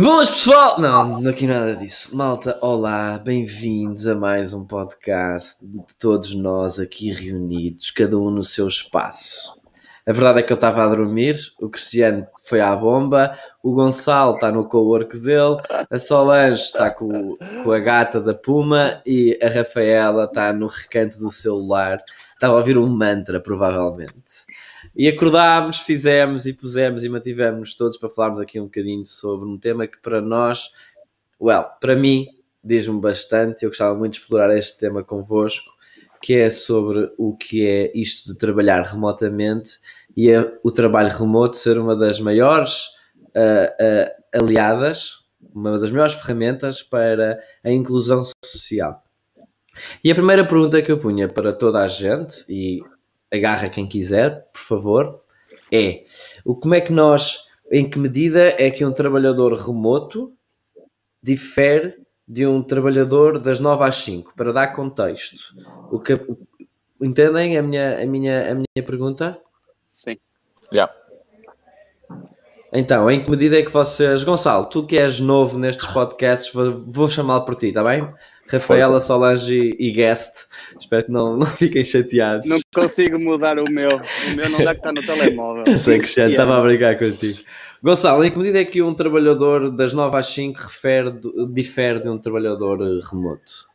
Boas pessoal! Não, aqui nada disso. Malta, olá, bem-vindos a mais um podcast de todos nós aqui reunidos, cada um no seu espaço. A verdade é que eu estava a dormir, o Cristiano foi à bomba, o Gonçalo está no co-work dele, a Solange está com, com a gata da Puma e a Rafaela está no recanto do celular. Estava a ouvir um mantra, provavelmente. E acordámos, fizemos e pusemos e mantivemos todos para falarmos aqui um bocadinho sobre um tema que para nós, well, para mim, diz-me bastante. Eu gostava muito de explorar este tema convosco, que é sobre o que é isto de trabalhar remotamente e é o trabalho remoto ser uma das maiores uh, uh, aliadas, uma das maiores ferramentas para a inclusão social. E a primeira pergunta que eu punha para toda a gente, e agarra quem quiser, por favor, é o como é que nós, em que medida é que um trabalhador remoto difere de um trabalhador das 9 às 5, para dar contexto. O que, entendem a minha, a minha, a minha pergunta? Sim. Yeah. Então, em que medida é que vocês. Gonçalo, tu que és novo nestes podcasts, vou, vou chamá-lo por ti, está bem? Rafaela, Solange e Guest. Espero que não, não fiquem chateados. Não consigo mudar o meu. O meu não dá que está no telemóvel. Sei que já estava a brincar contigo. Gonçalo, em que medida é que um trabalhador das 9 às 5 refere, difere de um trabalhador remoto?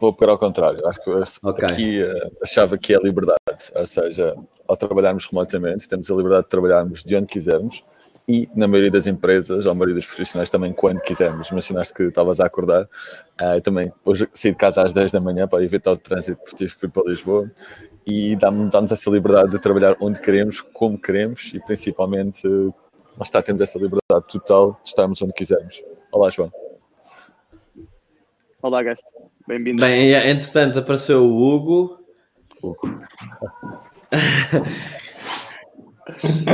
Vou para ao contrário. Acho que okay. aqui a chave aqui é a liberdade. Ou seja, ao trabalharmos remotamente, temos a liberdade de trabalharmos de onde quisermos e na maioria das empresas, ou na maioria dos profissionais também quando quisermos. Mencionaste que estavas a acordar, uh, também hoje saí de casa às 10 da manhã para evitar o trânsito que ir para Lisboa e dá-nos dá essa liberdade de trabalhar onde queremos, como queremos e principalmente, uh, está, temos essa liberdade total de estarmos onde quisermos. Olá, João. Olá, Gasto. Bem-vindo. Bem, entretanto apareceu o Hugo. Hugo.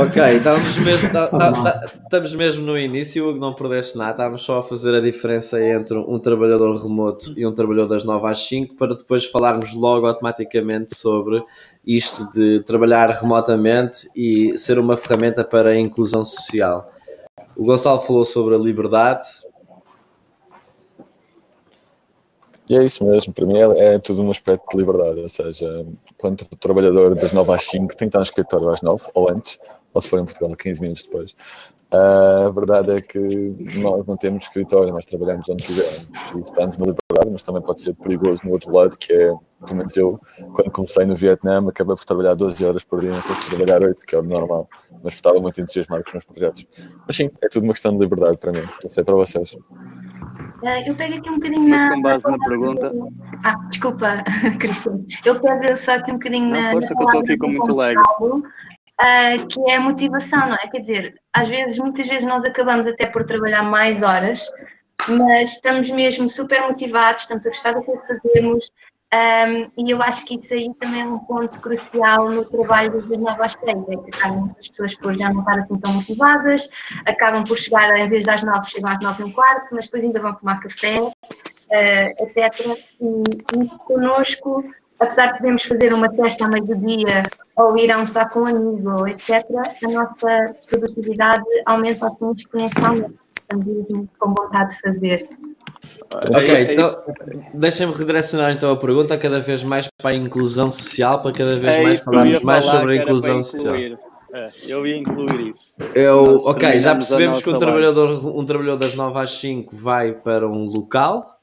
Ok, estávamos mesmo, tá, tá, tá, estamos mesmo no início, não perdeste nada, estávamos só a fazer a diferença entre um trabalhador remoto e um trabalhador das 9 às 5 para depois falarmos logo automaticamente sobre isto de trabalhar remotamente e ser uma ferramenta para a inclusão social. O Gonçalo falou sobre a liberdade. E é isso mesmo, para mim é, é tudo um aspecto de liberdade, ou seja, quando o trabalhador das 9 às 5 tem que estar no escritório às 9 ou antes, ou se for em Portugal 15 minutos depois. Uh, a verdade é que nós não temos escritório, nós trabalhamos onde quisermos. Isso dá-nos uma liberdade, mas também pode ser perigoso no outro lado, que é, como eu, quando comecei no Vietnã, acabei por trabalhar 12 horas por dia, que trabalhar 8, que é o normal. Mas estava muito entusiasmado com os meus projetos. Mas sim, é tudo uma questão de liberdade para mim. Não sei para vocês. Uh, eu pego aqui um bocadinho na. com base na pergunta. Ah, desculpa, Cristiano. Eu pego só aqui um bocadinho não, na. Força, que eu estou aqui com muito lag. Uh, que é a motivação, não é? Quer dizer, às vezes, muitas vezes nós acabamos até por trabalhar mais horas, mas estamos mesmo super motivados, estamos a gostar do que fazemos, um, e eu acho que isso aí também é um ponto crucial no trabalho das novas três, é que acabam as pessoas por já não estar assim tão motivadas, acabam por chegar, em vez das nove, chegam às nove e um quarto, mas depois ainda vão tomar café, uh, etc. E connosco, apesar de podermos fazer uma testa a meio dia, ou ir almoçar com um amigo, etc., a nossa produtividade aumenta assim exponencialmente. Estamos com vontade de fazer. Ok, então deixem-me redirecionar então a pergunta cada vez mais para a inclusão social, para cada vez é mais falarmos mais falar, sobre a inclusão social. É, eu ia incluir isso. Eu, ok, já percebemos que um trabalhador, um trabalhador das 9 às 5 vai para um local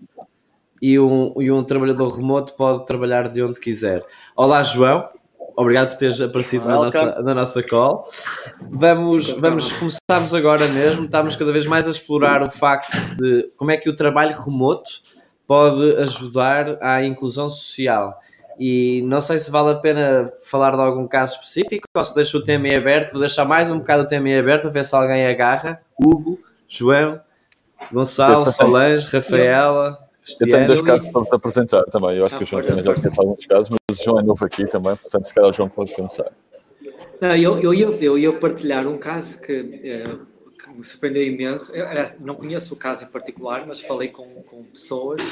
e um, e um trabalhador remoto pode trabalhar de onde quiser. Olá, João. Obrigado por teres aparecido na nossa, na nossa call. Vamos, vamos começarmos agora mesmo. Estamos cada vez mais a explorar o facto de como é que o trabalho remoto pode ajudar à inclusão social. E não sei se vale a pena falar de algum caso específico ou se deixo o tema em aberto. Vou deixar mais um bocado o tema em aberto para ver se alguém agarra. Hugo, João, Gonçalo, Solange, Rafaela. Eu tenho dois casos para te apresentar também. Eu acho que o João também já conhece alguns casos, o João é novo aqui também, portanto, se calhar o João pode começar. Não, eu, eu, eu, eu ia partilhar um caso que, é, que me surpreendeu imenso. Eu, não conheço o caso em particular, mas falei com, com pessoas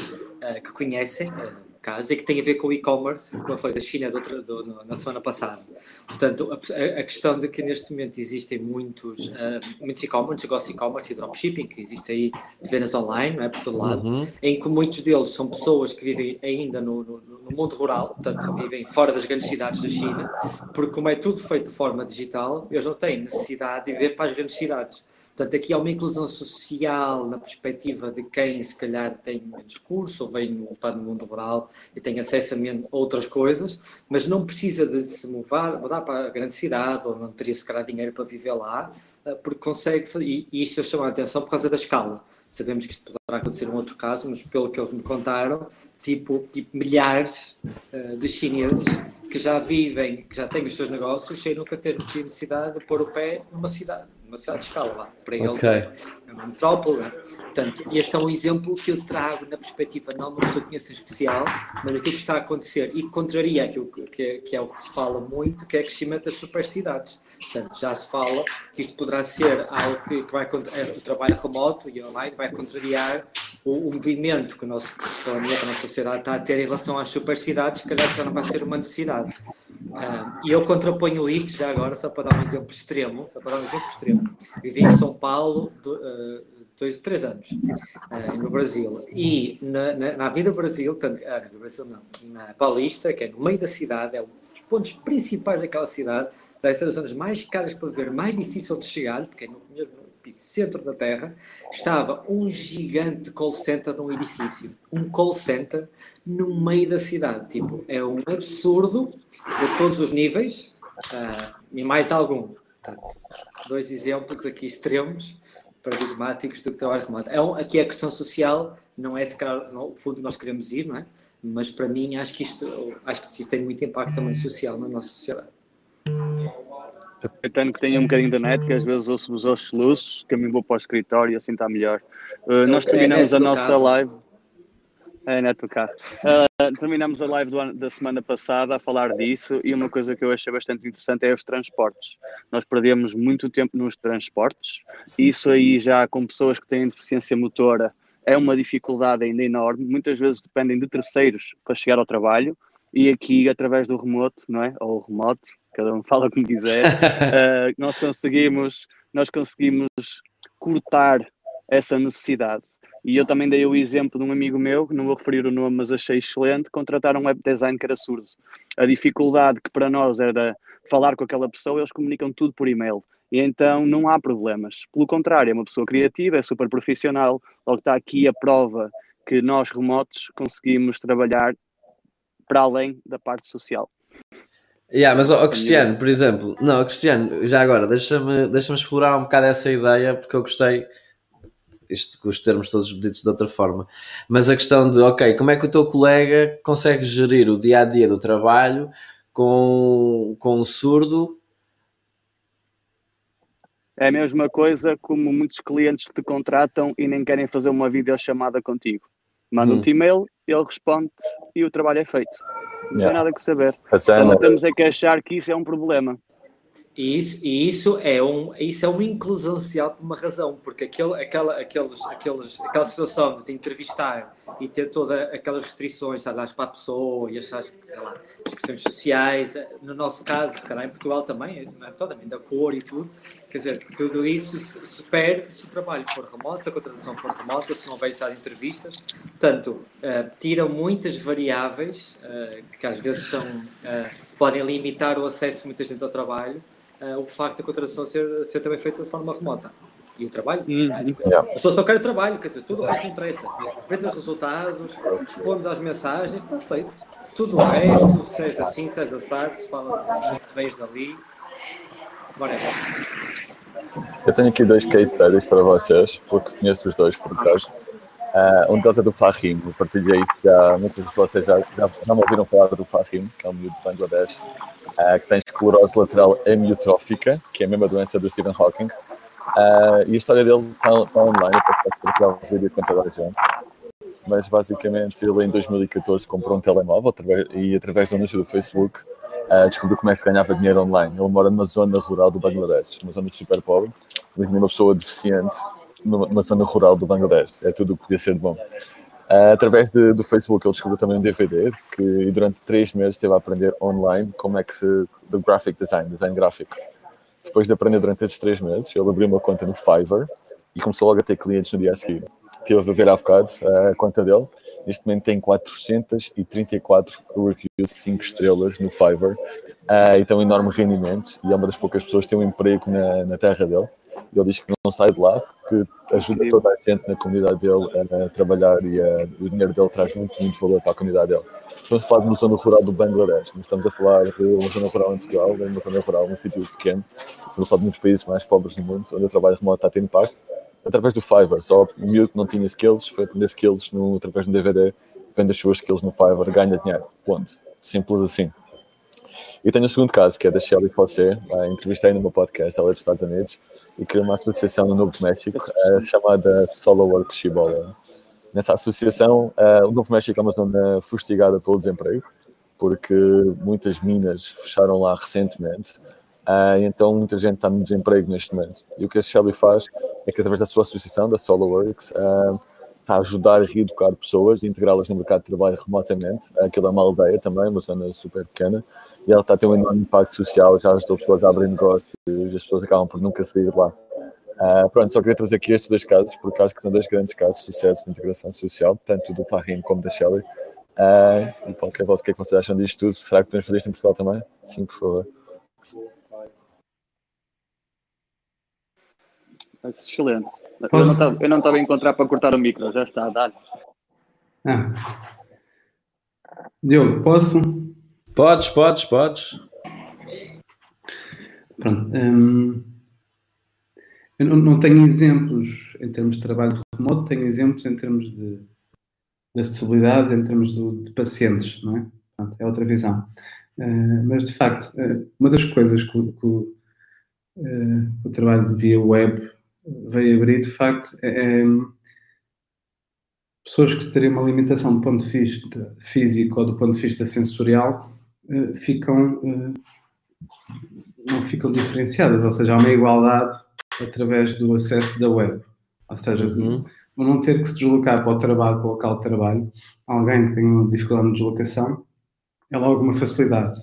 é, que conhecem, é, casos e que tem a ver com o e-commerce, como foi da China do, do, na semana passada. Portanto, a, a, questão de que neste momento existem muitos, uh, muitos e-commerce, negócio e-commerce e dropshipping, que existe aí de vendas online, não é, por todo lado, uhum. em que muitos deles são pessoas que vivem ainda no, no, no, mundo rural, portanto, vivem fora das grandes cidades da China, porque como é tudo feito de forma digital, eles não têm necessidade de viver para as grandes cidades Portanto, aqui há uma inclusão social na perspectiva de quem, se calhar, tem menos curso ou vem para no mundo rural e tem acesso a outras coisas, mas não precisa de se mudar, mudar para a grande cidade ou não teria, se calhar, dinheiro para viver lá, eh, porque consegue, e, isto eu chamo a atenção por causa da escala. Sabemos que isto poderá acontecer em outro caso, mas pelo que eles me contaram, tipo, tipo milhares uh, de chineses que já vivem, que já têm os seus negócios, sem nunca ter necessidade de pôr o pé numa cidade uma cidade de escala lá, para eles okay. é uma metrópole. Portanto, este é um exemplo que eu trago na perspectiva não de uma pessoa que conheço em especial, mas daquilo que está a acontecer e que contraria aquilo que, que, que, é o que se fala muito, que é o crescimento das supercidades. Portanto, já se fala que isto poderá ser algo que, que vai é, o trabalho remoto e online vai contrariar o, o movimento que o nosso planeta, a nossa sociedade está a ter em relação às supercidades, que calhar já não vai ser uma necessidade. Uh, e eu contraponho isto já agora, só para dar um exemplo extremo, só para dar um exemplo extremo. Vivi em São Paulo do, uh, dois, três anos, uh, no Brasil. E na, na, na Brasil, tanto, ah, no Brasil não, na Paulista, que é no meio da cidade, é um dos pontos principais daquela cidade, das zonas mais caras para ver, mais difícil de chegar, porque é no, epicentro da Terra, estava um gigante call center num edifício. Um call center no meio da cidade. Tipo, é um absurdo de todos os níveis uh, e mais algum. Portanto, dois exemplos aqui extremos, paradigmáticos do trabalho remoto. É um, aqui a questão social não é se calhar o fundo que nós queremos ir, não é? Mas para mim acho que isto, acho que isto tem muito impacto também social na nossa sociedade. Aproveitando que tenho um bocadinho da net, que às vezes ouço-vos aos soluços, mim vou para o escritório e assim está melhor. Uh, nós terminamos é a nossa carro. live. É net do carro. Uh, terminamos a live ano, da semana passada a falar disso e uma coisa que eu achei bastante interessante é os transportes. Nós perdemos muito tempo nos transportes, isso aí já com pessoas que têm deficiência motora é uma dificuldade ainda enorme. Muitas vezes dependem de terceiros para chegar ao trabalho e aqui através do remoto, não é? Ou remoto, cada um fala como quiser, uh, nós conseguimos nós conseguimos cortar essa necessidade. E eu também dei o exemplo de um amigo meu, não vou referir o nome, mas achei excelente, contratar um web design que era surdo. A dificuldade que para nós era falar com aquela pessoa, eles comunicam tudo por e-mail. E então não há problemas. Pelo contrário, é uma pessoa criativa, é super profissional. Logo está aqui a prova que nós remotos conseguimos trabalhar para além da parte social. Yeah, mas o Cristiano, por exemplo, não, Cristiano, já agora, deixa-me deixa explorar um bocado essa ideia, porque eu gostei, isto com os termos todos ditos de outra forma, mas a questão de, ok, como é que o teu colega consegue gerir o dia a dia do trabalho com, com um surdo? É a mesma coisa como muitos clientes que te contratam e nem querem fazer uma videochamada contigo. Manda-te hum. e-mail, ele responde e o trabalho é feito. Não yeah. tem nada que saber. Só não temos é que achar que isso é um problema. E isso, e isso, é um, isso é uma inclusão social por uma razão, porque aquele, aquela, aqueles, aqueles, aquela situação de te entrevistar e ter todas aquelas restrições, sabe, para a pessoa e as, as questões sociais, no nosso caso, se calhar em Portugal também, é totalmente da cor e tudo, quer dizer, tudo isso se, se perde se o trabalho for remoto, se a contratação for remota, se não houver de entrevistas, portanto, uh, tira muitas variáveis uh, que às vezes são, uh, podem limitar o acesso de muita gente ao trabalho, uh, o facto da contratação ser, ser também feita de forma remota. E o trabalho? Hum, yeah. A pessoa só quer o trabalho, quer dizer, tudo o resto interessa. Vende os resultados, respondes às mensagens, está feito. Tudo o resto, se és assim, se és assado, se falas assim, se vens dali. Bora Eu tenho aqui dois case studies para vocês, porque conheço os dois por acaso. Uh, um deles é do Fahim, eu partilhei já, muitos de vocês já, já, já me ouviram falar do Fahim, que é um miúdo de Bangladesh, uh, que tem esclerose lateral amiotrófica, que é a mesma doença do Stephen Hawking. Uh, e a história dele está, tá online, eu posso partilhar o vídeo com toda a gente. Mas basicamente ele em 2014 comprou um telemóvel e através do anúncio do Facebook uh, descobriu como é que se ganhava dinheiro online. Ele mora numa zona rural do Bangladesh, uma zona super pobre, mas uma pessoa deficiente numa zona rural do Bangladesh. É tudo o que podia ser de bom. Uh, através de, do Facebook ele descobriu também um DVD que durante três meses esteve a aprender online como é que se... do graphic design, design gráfico. Depois de aprender durante esses três meses, ele abriu uma conta no Fiverr e começou logo a ter clientes no dia a seguir. Estive a ver há bocado a conta dele. Neste momento tem 434 reviews de 5 estrelas no Fiverr uh, e tem um enorme rendimento e é uma das poucas pessoas que tem um emprego na, na terra dele. Ele diz que não sai de lá, que ajuda toda a gente na comunidade dele a, trabalhar e a, o dinheiro dele traz muito, muito valor para a comunidade dele. Estamos a falar de uma zona rural do Bangladesh, não estamos a falar de uma zona rural em Portugal, de uma zona rural num sítio pequeno. Estamos a falar de um dos países mais pobres do mundo, onde o trabalho remoto está a ter impacto. Através do Fiverr, só o miúdo não tinha skills, foi aprender skills no, através do DVD, vende as suas skills no Fiverr, ganha dinheiro. Ponto. Simples assim. E tenho o segundo caso, que é da Shelly Fossé, entrevistei no meu podcast, ela é dos Estados Unidos, e criou uma associação no Novo México uh, chamada SoloWorks Chibola. Nessa associação, uh, o Novo México é uma zona fustigada pelo desemprego, porque muitas minas fecharam lá recentemente, uh, então muita gente está no desemprego neste momento. E o que a Shelly faz é que, através da sua associação, da SoloWorks, uh, está a ajudar a reeducar pessoas e integrá-las no mercado de trabalho remotamente. Aquilo é uma aldeia também, uma zona super pequena, e ela está a ter um enorme impacto social, já as pessoas a abrir negócios e as pessoas acabam por nunca sair de lá. Uh, pronto, só queria trazer aqui estes dois casos, porque acho que são dois grandes casos de sucesso de integração social, tanto do Fahim como da Shelley. Uh, e qualquer vosso, o que é que vocês acham disto tudo? Será que podemos fazer isto em Portugal também? Sim, por favor. Excelente. Posso? Eu não estava a encontrar para cortar o micro, já está dar. Ah. Diogo, posso? Podes, podes, podes. Pronto. Hum, eu não, não, tenho exemplos em termos de trabalho remoto, tenho exemplos em termos de, de acessibilidade, em termos do, de pacientes, não é? Pronto, é outra visão. Uh, mas, de facto, uh, uma das coisas que, que uh, o trabalho via web veio abrir, de facto, é, é pessoas que teriam uma limitação do ponto de vista físico ou do ponto de vista sensorial uh, ficam uh, não ficam diferenciadas, ou seja, há uma igualdade através do acesso da web. Ou seja, uhum. não ter que se deslocar para o trabalho, para o local de trabalho, alguém que tenha dificuldade de deslocação, é logo uma facilidade.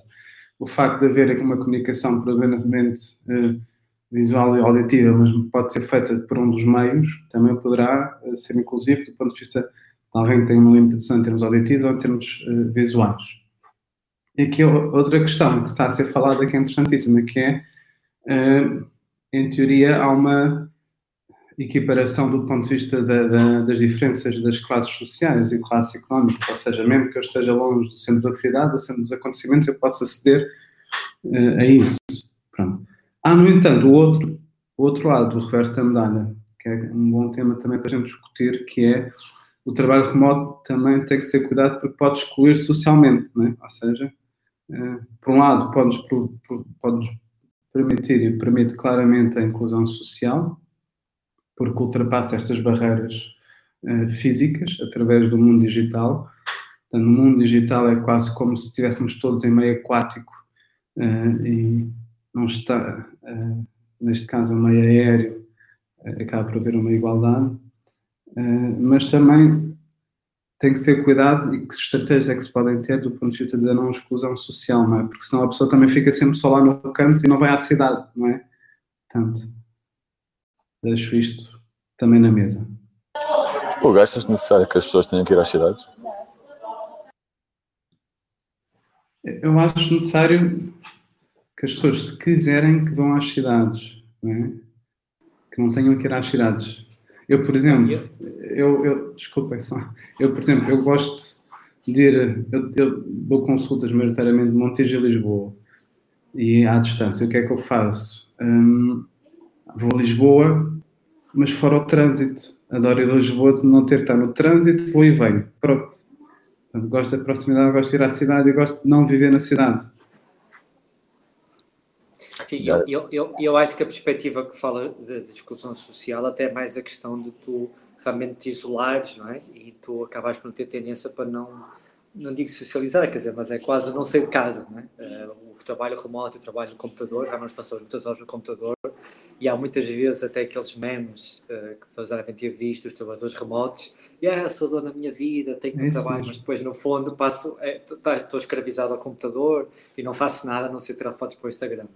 O facto de haver uma comunicação predominantemente uh, visual e auditiva, mas pode ser feita por um dos meios, também poderá uh, ser inclusivo do ponto de vista de alguém que tem uma limitação em termos auditivos ou em termos uh, visuais. E aqui outra questão que está a ser falada que é interessantíssima, que é, uh, em teoria, há uma equiparação do ponto de vista da, da, das diferenças das classes sociais e classe económica, ou seja, mesmo que eu esteja longe do centro da cidade, do centro dos acontecimentos, eu posso aceder a isso. Pronto. Há, no entanto, o outro, o outro lado do reverso da medalha, que é um bom tema também para a gente discutir, que é o trabalho remoto também tem que ser cuidado porque pode excluir socialmente, é? ou seja, eh, por um lado pode-nos pode permitir e permite claramente a inclusão social, porque ultrapassa estas barreiras uh, físicas através do mundo digital. Portanto, no mundo digital é quase como se estivéssemos todos em meio aquático uh, e não está, uh, neste caso, um meio aéreo, uh, acaba por haver uma igualdade, uh, mas também tem que ser cuidado e que estratégias é que se podem ter do ponto de vista da não exclusão social, não é? Porque senão a pessoa também fica sempre só lá no canto e não vai à cidade, não é? Portanto, deixo isto também na mesa. Pô, achas necessário que as pessoas tenham que ir às cidades? Eu acho necessário que as pessoas, se quiserem, que vão às cidades, não é? que não tenham que ir às cidades. Eu, por exemplo, eu, eu desculpem só, eu, por exemplo, eu gosto de ir, eu, eu dou consultas maioritariamente de Montijo e Lisboa e à distância. O que é que eu faço? Hum, vou a Lisboa, mas fora o trânsito. Adoro ir a Lisboa, não ter que estar no trânsito, vou e venho. Pronto. Portanto, gosto da proximidade, gosto de ir à cidade e gosto de não viver na cidade. Sim, eu, eu, eu, eu, acho que a perspectiva que fala da exclusão social até é mais a questão de tu realmente te isolares, não é? E tu acabas por não ter tendência para não, não digo socializar, quer dizer, mas é quase não sair de casa, não é? Uh, o trabalho remoto, o trabalho no computador, já nós passamos muitas horas no computador e há muitas vezes até aqueles memes uh, que todos devem ter visto, os trabalhadores remotos, e yeah, sou dono da minha vida, tenho um trabalho, mas depois no fundo passo, é, tá, estou escravizado ao computador e não faço nada a não ser tirar fotos para o Instagram.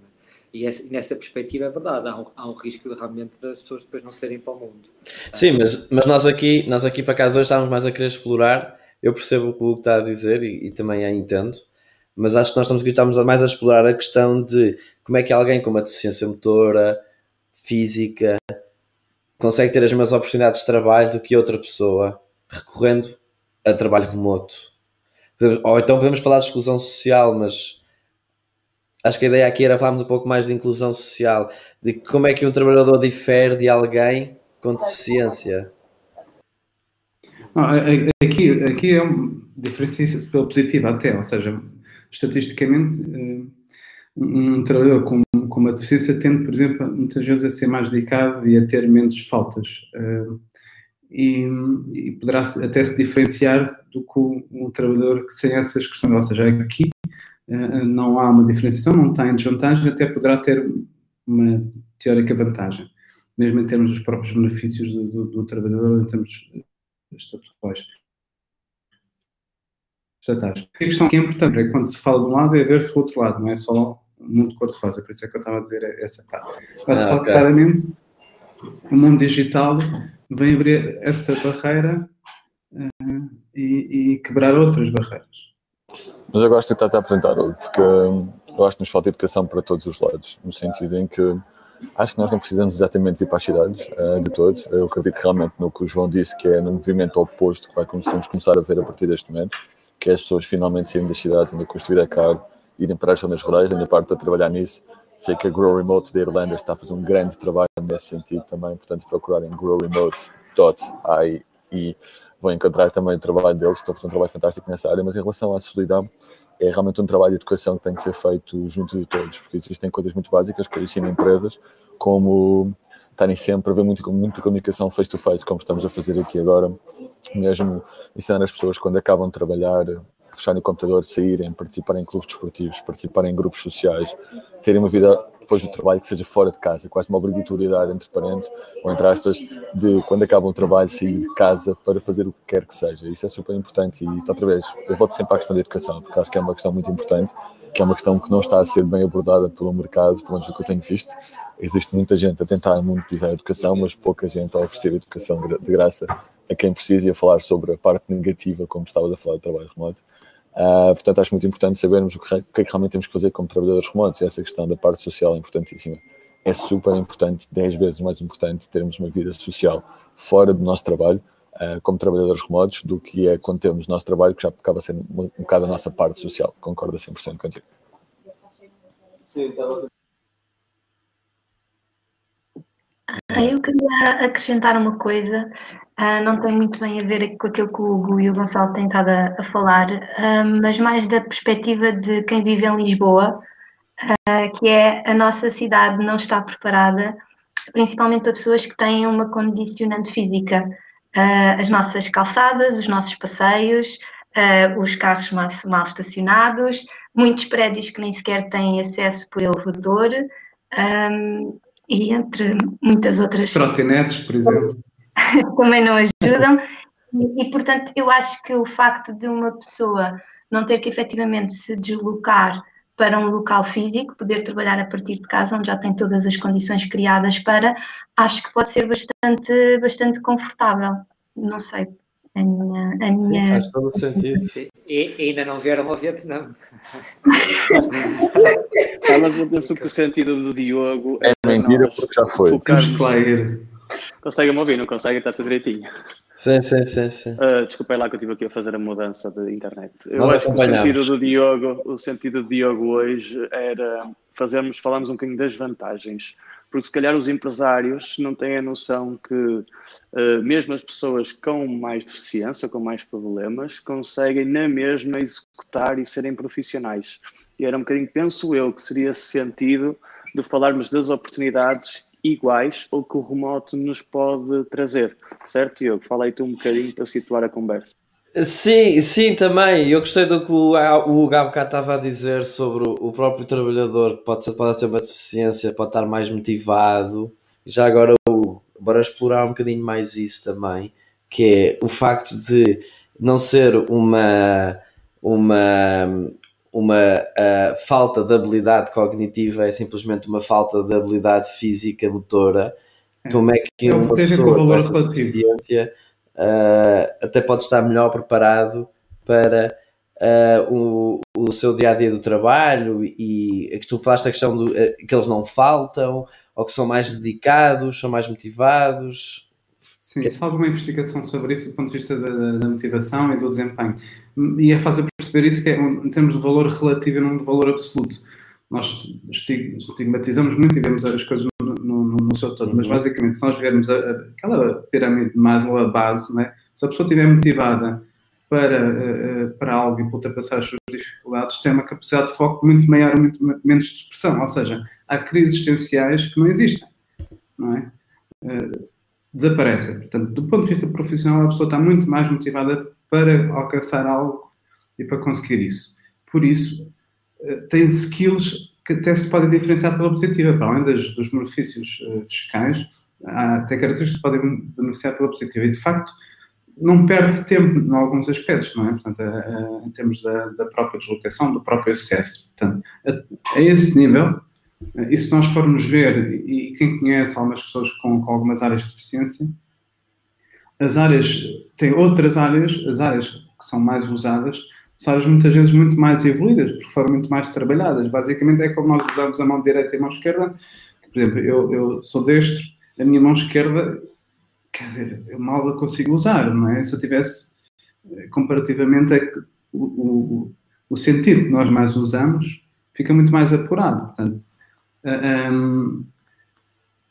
E, essa, nessa perspectiva é verdade, há um, há um risco de realmente das pessoas depois não serem para o mundo. Sim, mas, mas nós aqui, nós aqui para casa hoje estávamos mais a querer explorar, eu percebo o que o Hugo está a dizer e, e também a entendo, mas acho que nós estamos aqui estamos mais a explorar a questão de como é que alguém com uma deficiência motora, física, consegue ter as mesmas oportunidades de trabalho do que outra pessoa recorrendo a trabalho remoto. Ou então podemos falar de exclusão social, mas acho que a ideia aqui era falarmos um pouco mais de inclusão social, de como é que um trabalhador difere de alguém com deficiência. aqui, aqui é uma diferença positiva até, ou seja, estatisticamente eh, um trabalhador com, com uma deficiência tende, por exemplo, muitas vezes a ser mais dedicado e a ter menos faltas. Uh, e, e, poderá até se diferenciar do que um, trabalhador que sem essas questões. Ou seja, aqui não há uma diferenciação, não está em desvantagem, até poderá ter uma teórica vantagem, mesmo em termos dos próprios benefícios do, do, do trabalhador, em termos estatutários. Estatais. A questão que é importante é quando se fala de um lado é ver-se do outro lado, não é só mundo cor-de-rosa, por isso é que eu estava a dizer essa parte. Mas, ah, okay. claramente, o mundo digital vem abrir essa barreira uh, e, e, quebrar outras barreiras. Mas eu gosto de estar a apresentar, porque hum, eu acho que nos falta educação para todos os lados, no sentido em que acho que nós não precisamos exatamente ir para as cidades uh, de todos. Eu acredito realmente no que o João disse, que é no movimento oposto que vai começamos começar a ver a partir deste momento, que é as pessoas finalmente saírem das cidades, onde a construir é caro, irem para as zonas rurais, da minha parte a trabalhar nisso. Sei que a Grow Remote da Irlanda está a fazer um grande trabalho nesse sentido também, portanto procurarem growremote.ai vão encontrar também o trabalho deles, estão a fazer um trabalho fantástico nessa área, mas em relação à solidão, é realmente um trabalho de educação que tem que ser feito junto de todos, porque existem coisas muito básicas que ensinam empresas, como estarem sempre a ver muito, muita comunicação face-to-face, -face, como estamos a fazer aqui agora, mesmo ensinar as pessoas quando acabam de trabalhar, fecharem o computador, saírem, participarem em clubes desportivos, participarem em grupos sociais, terem uma vida depois do trabalho que seja fora de casa, quase uma obrigatoriedade entre parentes, ou entre aspas, de quando acabam o trabalho sair de casa para fazer o que quer que seja. Isso é super importante e, outra vez, eu volto sempre à questão da educação, porque acho que é uma questão muito importante, que é uma questão que não está a ser bem abordada pelo mercado, pelo menos o que eu tenho visto. Existe muita gente a tentar monetizar a educação, mas pouca gente a oferecer educação de graça a quem precisa e a falar sobre a parte negativa, como tu estavas a falar do trabalho remoto. Uh, portanto, acho muito importante sabermos o que, o que, é que realmente temos que fazer como trabalhadores remotos. Essa questão da parte social é importantíssima. É super importante, 10 vezes mais importante, termos uma vida social fora do nosso trabalho, uh, como trabalhadores remotos, do que é quando temos o nosso trabalho, que já acaba sendo um bocado a nossa parte social. Concordo 100% contigo. Sim, estava ah, eu queria acrescentar uma coisa, uh, não tem muito bem a ver com aquilo que o Hugo e o Gonçalo têm estado a, a falar, uh, mas mais da perspectiva de quem vive em Lisboa, uh, que é a nossa cidade não está preparada, principalmente para pessoas que têm uma condicionante física. as nossas calçadas, os nossos passeios, os carros mal, mal, estacionados, muitos prédios que nem sequer têm acesso por elevador. Um, e entre muitas outras. Trotinetes, por exemplo. também não ajudam. E, e, portanto, eu acho que o facto de uma pessoa não ter que efetivamente se deslocar para um local físico, poder trabalhar a partir de casa, onde já tem todas as condições criadas para, acho que pode ser bastante, bastante confortável. Não sei, a minha. A minha... Sim, faz todo o sentido. Sim. E, ainda não vieram ao Vietnã. Elas vão ter super sentido do Diogo. É mentira porque já foi. Conseguem-me ouvir, não conseguem? Está tudo direitinho. Sim, sim, sim. sim. Uh, desculpem lá que eu estive aqui a fazer a mudança de internet. Eu Nós acho que o sentido do Diogo, o sentido do Diogo hoje era fazermos, falarmos um bocadinho das vantagens porque se calhar os empresários não têm a noção que uh, mesmo as pessoas com mais deficiência, com mais problemas, conseguem na mesma executar e serem profissionais. E era um bocadinho, penso eu, que seria sentido de falarmos das oportunidades iguais ou que o remoto nos pode trazer. Certo, Diogo? Fala aí tu um bocadinho para situar a conversa. Sim, sim, também. Eu gostei do que o, o Hugo estava a dizer sobre o, próprio trabalhador, que pode ser, pode ser uma deficiência, pode estar mais motivado. Já agora, o, bora explorar um bocadinho mais isso também, que é o facto de não ser uma, uma, uma uh, falta de habilidade cognitiva, é simplesmente uma falta de habilidade física motora. É. Como é que É, uma pessoa com essa deficiência uh, até pode estar melhor preparado para uh, o, o seu dia a dia do trabalho e a que tu falaste a questão do, uh, que eles não faltam ou que são mais dedicados, são mais motivados. Sim, se há alguma investigação sobre isso do ponto de vista da, da motivação e do desempenho. E é fácil perceber isso que é em termos de valor relativo e não de valor absoluto. Nós estig- estigmatizamos muito e vemos as coisas no, seu todo, mas basicamente, se nós vermos a, a- aquela pirâmide de Maslow, a base, né? se a pessoa estiver motivada para, eh, eh, para algo e para ultrapassar as suas dificuldades, tem uma capacidade de foco muito maior, muito me- menos dispersão. Ou seja, há crises existenciais que não existem, não é? Eh, desaparecem. Portanto, do ponto de vista profissional, a pessoa está muito mais motivada para alcançar algo e para conseguir isso. Por isso, tem skills que até se podem diferenciar pela positiva. Para além dos benefícios eh, fiscais, há, tem características que podem beneficiar pela positiva. E, de facto, não perde tempo em alguns aspectos, não é? Portanto, a- a- em termos da, da própria deslocação, do próprio acesso. Portanto, a, a esse nível, eh, e se nós formos ver, e, e quem conhece algumas pessoas com, com algumas áreas de deficiência, as áreas, tem outras áreas, as áreas que são mais usadas, são áreas muitas vezes muito mais evoluídas, porque foram muito mais trabalhadas. Basicamente é como nós usamos a mão direita e a mão esquerda. Por exemplo, eu, eu sou destro, a minha mão esquerda, quer dizer, eu mal a consigo usar, não é? Se eu tivesse, eh, comparativamente, é que o, o, o sentido que nós mais usamos fica muito mais apurado. Portanto, um,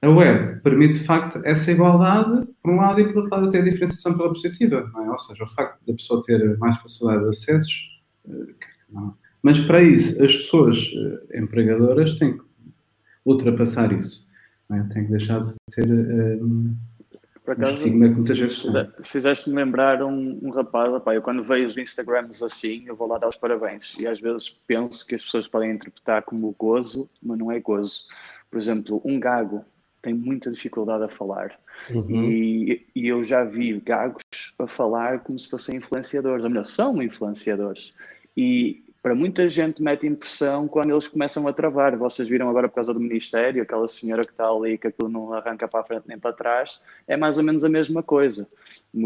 a web permite, de facto, essa igualdade, por um lado, e por outro lado, até a diferenciação pela positiva, é? Ou seja, o facto da pessoa ter mais facilidade de acessos, eh, não. Mas para isso, as pessoas eh, empregadoras têm que ultrapassar isso, é? Têm que deixar de ter eh, um Por acaso, estigma que muitas vezes têm. Fizeste- Fizeste-me lembrar um, um rapaz, eu quando vejo Instagrams assim, eu vou lá dar os parabéns. E às vezes penso que as pessoas podem interpretar como gozo, mas não é gozo. Por exemplo, um gago tem muita dificuldade a falar. E, e eu já vi gagos a falar como se fossem influenciadores, ou melhor, são influenciadores. E para muita gente mete impressão quando eles começam a travar. Vocês viram agora por causa do Ministério, aquela senhora que está ali, que aquilo não arranca para a frente nem para trás, é mais ou menos a mesma coisa.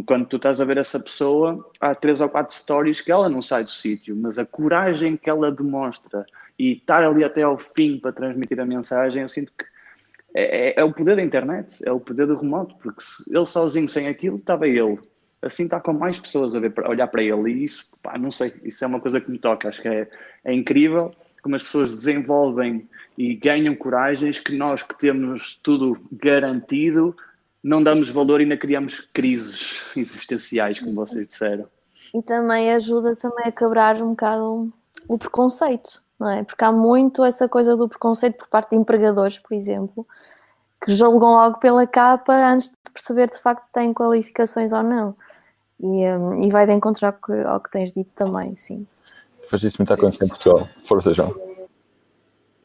Quando tu estás a ver essa pessoa, há três ou quatro stories que ela não sai do sítio, mas a coragem que ela demonstra e estar ali até ao fim para transmitir a mensagem, eu sinto que é, é- é o poder da internet, é o poder do remoto, porque se ele sozinho sem aquilo, estava ele. Assim está com mais pessoas a, ver, a olhar para ele e isso, pá, não sei, isso é uma coisa que me toca, acho que é, é incrível como as pessoas desenvolvem e ganham coragens que nós que temos tudo garantido não damos valor e ainda criamos crises existenciais, como vocês disseram. E também ajuda também a quebrar um bocado o preconceito, não é? Porque há muito essa coisa do preconceito por parte de empregadores, por exemplo, que julgam logo pela capa antes de perceber de facto se têm qualificações ou não. E, hum, e vai de encontrar ao que, ao que tens dito também, sim. Depois disso muito acontece em Portugal. Força, João.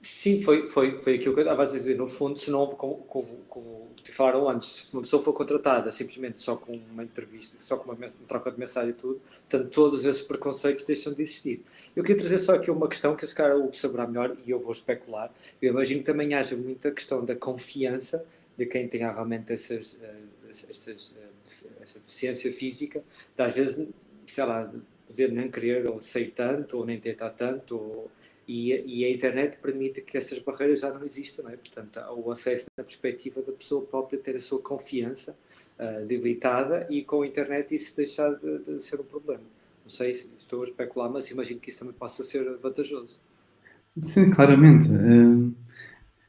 Sim, foi, foi, foi aquilo que eu estava a dizer. No fundo, se não, como, como, como te falaram antes, se uma pessoa for contratada simplesmente só com uma entrevista, só com uma, troca de mensagem e tudo, portanto, todos esses preconceitos deixam de existir. Eu queria trazer só aqui uma questão que esse cara o saberá melhor e eu vou especular. Eu imagino que também haja muita questão da confiança de quem tem realmente essas, eh, essas, eh, essa deficiência física, de às vezes, sei lá, de poder nem querer ou sair tanto ou nem tentar tanto ou, e, e a internet permite que essas barreiras já não existam, não é? Portanto, há o acesso na perspectiva da pessoa própria ter a sua confiança ah, debilitada e com a internet isso deixar de, de ser um problema. Não sei se estou a especular, mas imagino que isso também possa ser vantajoso. Sim, claramente. Eh,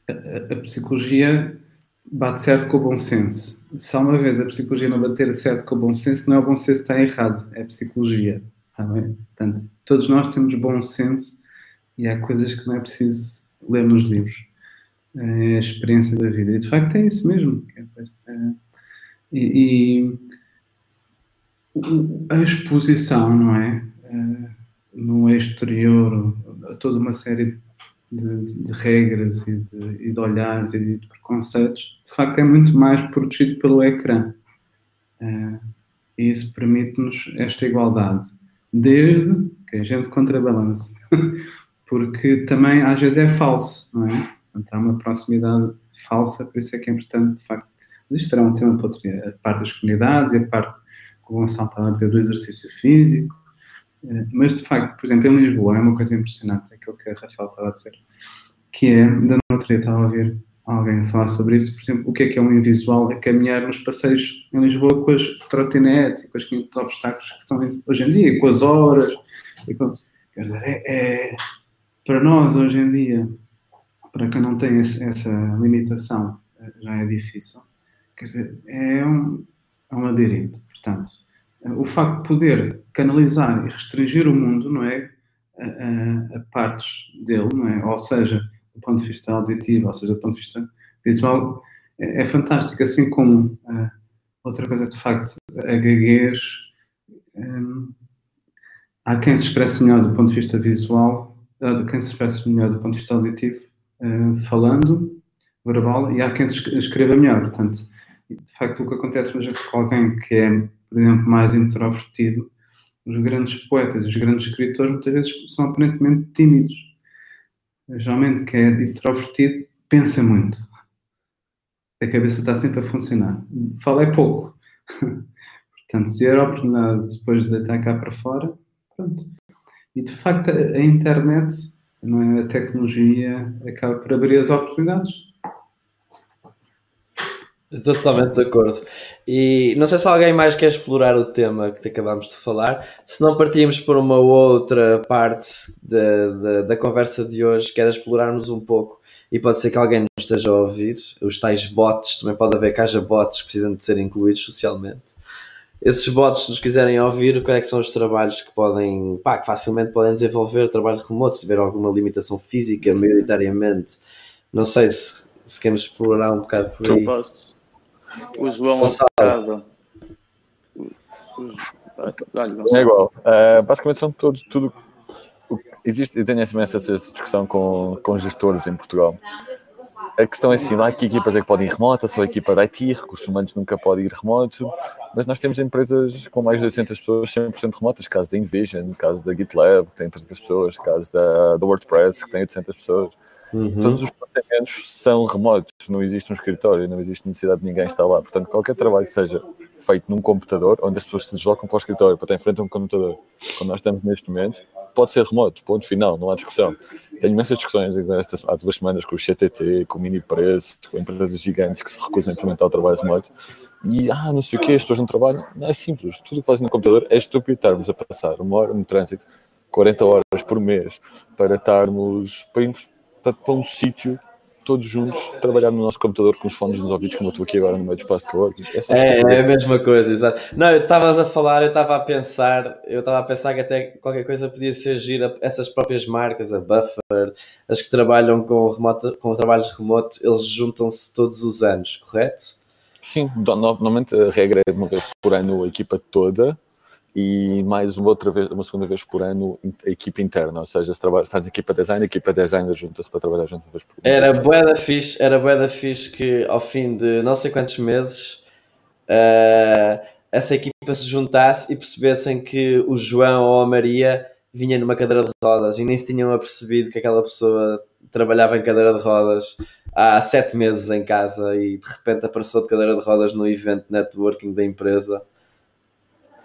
A, a- psicologia bate certo com o bom senso. Se uma vez a psicologia não bater certo com o bom senso, não é o bom senso que está errado, é a psicologia. Bem? Portanto, todos nós temos bom senso e há coisas que não é preciso ler nos livros. É a experiência da vida. E de facto é isso mesmo. Dizer, eh, e, e a exposição, não é? Uh, no exterior, toda uma série de, de, de regras e de, e de, olhares e de preconceitos, de facto é muito mais protegido pelo ecrã. Uh, e isso permite-nos esta igualdade, desde que a gente contrabalance, porque também às vezes é falso, não é? Portanto, há uma proximidade falsa, por isso é que é importante, de facto, isto será um tema para outro a parte das comunidades e a parte que o Gonçalo estava a dizer do exercício físico, eh, mas de facto, por exemplo, em Lisboa é uma coisa impressionante, aquilo que a Rafael estava a dizer, que é, da dia estava a ouvir alguém a falar sobre isso, por exemplo, o que é que é um invisual? É caminhar nos passeios em Lisboa com as trotinetes e com os 500 obstáculos que estão hoje em dia, com as horas. Com, quer dizer, é, é, para nós hoje em dia, para quem não tem esse, essa limitação, eh, já é difícil. Quer dizer, é um, é um labirinto. Portanto, o facto de poder canalizar e restringir o mundo, não é? A, a, a, partes dele, não é? Ou seja, do ponto de vista auditivo, ou seja, do ponto de vista visual, é, é fantástico. Assim como uh, outra coisa, de facto, a gaguez. Um, há quem se expresse melhor do ponto de vista visual, há quem se expresse melhor do ponto de vista auditivo, uh, falando, verbal, e há quem se escreva melhor. Portanto, de facto, o que acontece muitas vezes com alguém que é, por exemplo, mais introvertido, os grandes poetas, os grandes escritores, muitas vezes são aparentemente tímidos. Geralmente, quem é introvertido pensa muito. A cabeça está sempre a funcionar. Fala é pouco. Portanto, se der a oportunidade depois de deitar cá para fora, pronto. E de facto, a internet, é? a tecnologia, acaba por abrir as oportunidades Estou totalmente de acordo. E não sei se alguém mais quer explorar o tema que acabamos de falar. Se não partimos por uma outra parte de, de, da conversa de hoje, quer explorarmos um pouco. E pode ser que alguém nos esteja a ouvir. Os tais bots, também pode haver que haja bots que precisam de ser incluídos socialmente. Esses bots, se nos quiserem ouvir, quais é que são os trabalhos que podem, pá, que facilmente podem desenvolver trabalho remoto, se tiver alguma limitação física, maioritariamente. Não sei se, se queremos explorar um bocado por aí. O João Gonçalo. É igual. Uh, basicamente são todos, tudo. Existe, e tenho essa discussão com, com gestores em Portugal. A questão é assim, lá que equipas é que podem ir remota, só a equipa da IT, recursos humanos nunca pode ir remoto, mas nós temos empresas com mais de 800 pessoas 100% remotas, caso da Invision, caso da GitLab, que tem 300 pessoas, caso da, da WordPress, que tem 800 pessoas. Uhum. Todos os departamentos são remotos, não existe um escritório, não existe necessidade de ninguém estar lá. Portanto, qualquer trabalho que seja feito num computador, onde as pessoas se deslocam para o escritório para estar em frente a um computador, como nós estamos neste momento, pode ser remoto, ponto final, não há discussão. Tenho imensas discussões estas, há duas semanas com o CTT, com o Minipreço, com empresas gigantes que se recusam a implementar o trabalho remoto. E, ah, não sei o que, as pessoas não trabalham. Não, é simples, tudo que fazem no computador é estúpido estarmos a passar uma hora no trânsito, 40 horas por mês, para estarmos, para irmos para, para um sítio todos juntos trabalhar no nosso computador com os fones nos ouvidos, como eu estou aqui agora no meio do espaço de coworking. É, é, a mesma coisa, exato. Não, eu estavas a falar, eu estava a pensar, eu estava a pensar que até qualquer coisa podia ser gira, essas próprias marcas, a Buffer, as que trabalham com, remoto, com trabalhos remotos, eles juntam-se todos os anos, correto? Sim, normalmente a regra é uma vez por ano a equipa toda, e mais uma outra vez, uma segunda vez por ano a equipa interna, ou seja, se trabalha, estás na equipa design, a equipa designer junta-se para trabalhar junto uma vez por ano. Era bué da fixe, era bué da fixe que ao fim de não sei quantos meses uh, essa equipa se juntasse e percebessem que o João ou a Maria vinha numa cadeira de rodas e nem se tinham apercebido que aquela pessoa trabalhava em cadeira de rodas há sete meses em casa e de repente apareceu de cadeira de rodas no evento networking da empresa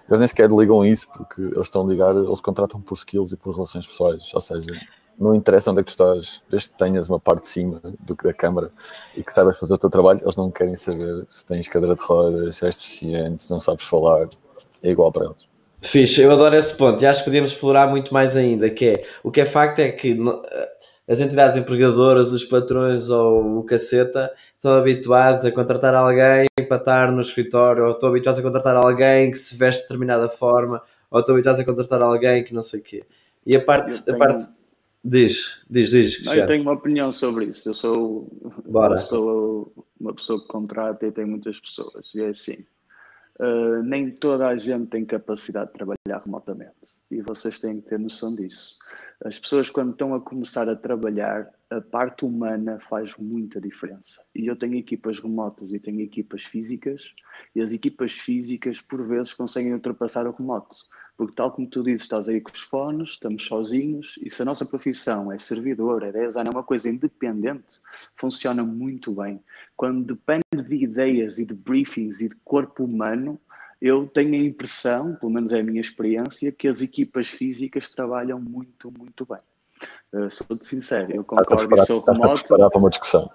eles nem sequer ligam isso, porque eles estão a ligar, eles contratam por skills e por relações pessoais, ou seja, não interessa onde é que tu estás, desde que tenhas uma parte de cima do que da câmara e que saibas fazer o teu trabalho, eles não querem saber se tens cadeira de rodas, se és deficiente, se não sabes falar, é igual para eles. Fixe, eu adoro esse ponto. E acho que podíamos explorar muito mais ainda, que é, o que é facto é que as entidades empregadoras, os patrões ou o caceta estão habituados a contratar alguém para estar no escritório, ou estão habituados a contratar alguém que se veste de determinada forma, ou estão habituados a contratar alguém que não sei o quê. E a parte, tenho... a parte diz, diz, diz. Não, eu tenho uma opinião sobre isso. Eu sou, Bora. Eu sou uma pessoa que contrata e tem muitas pessoas. E é assim. Uh, nem toda a gente tem capacidade de trabalhar remotamente e vocês têm que ter noção disso. As pessoas, quando estão a começar a trabalhar, a parte humana faz muita diferença. E eu tenho equipas remotas e tenho equipas físicas, e as equipas físicas, por vezes, conseguem ultrapassar o remoto. Porque, tal como tu dizes, estás aí com os fones, estamos sozinhos, e se a nossa profissão é servidor, é design, é uma coisa independente, funciona muito bem. Quando depende de ideias e de briefings e de corpo humano, eu tenho a impressão, pelo menos é a minha experiência, que as equipas físicas trabalham muito, muito bem. Uh, sou-te sincero, eu concordo e sou remoto. para uma discussão.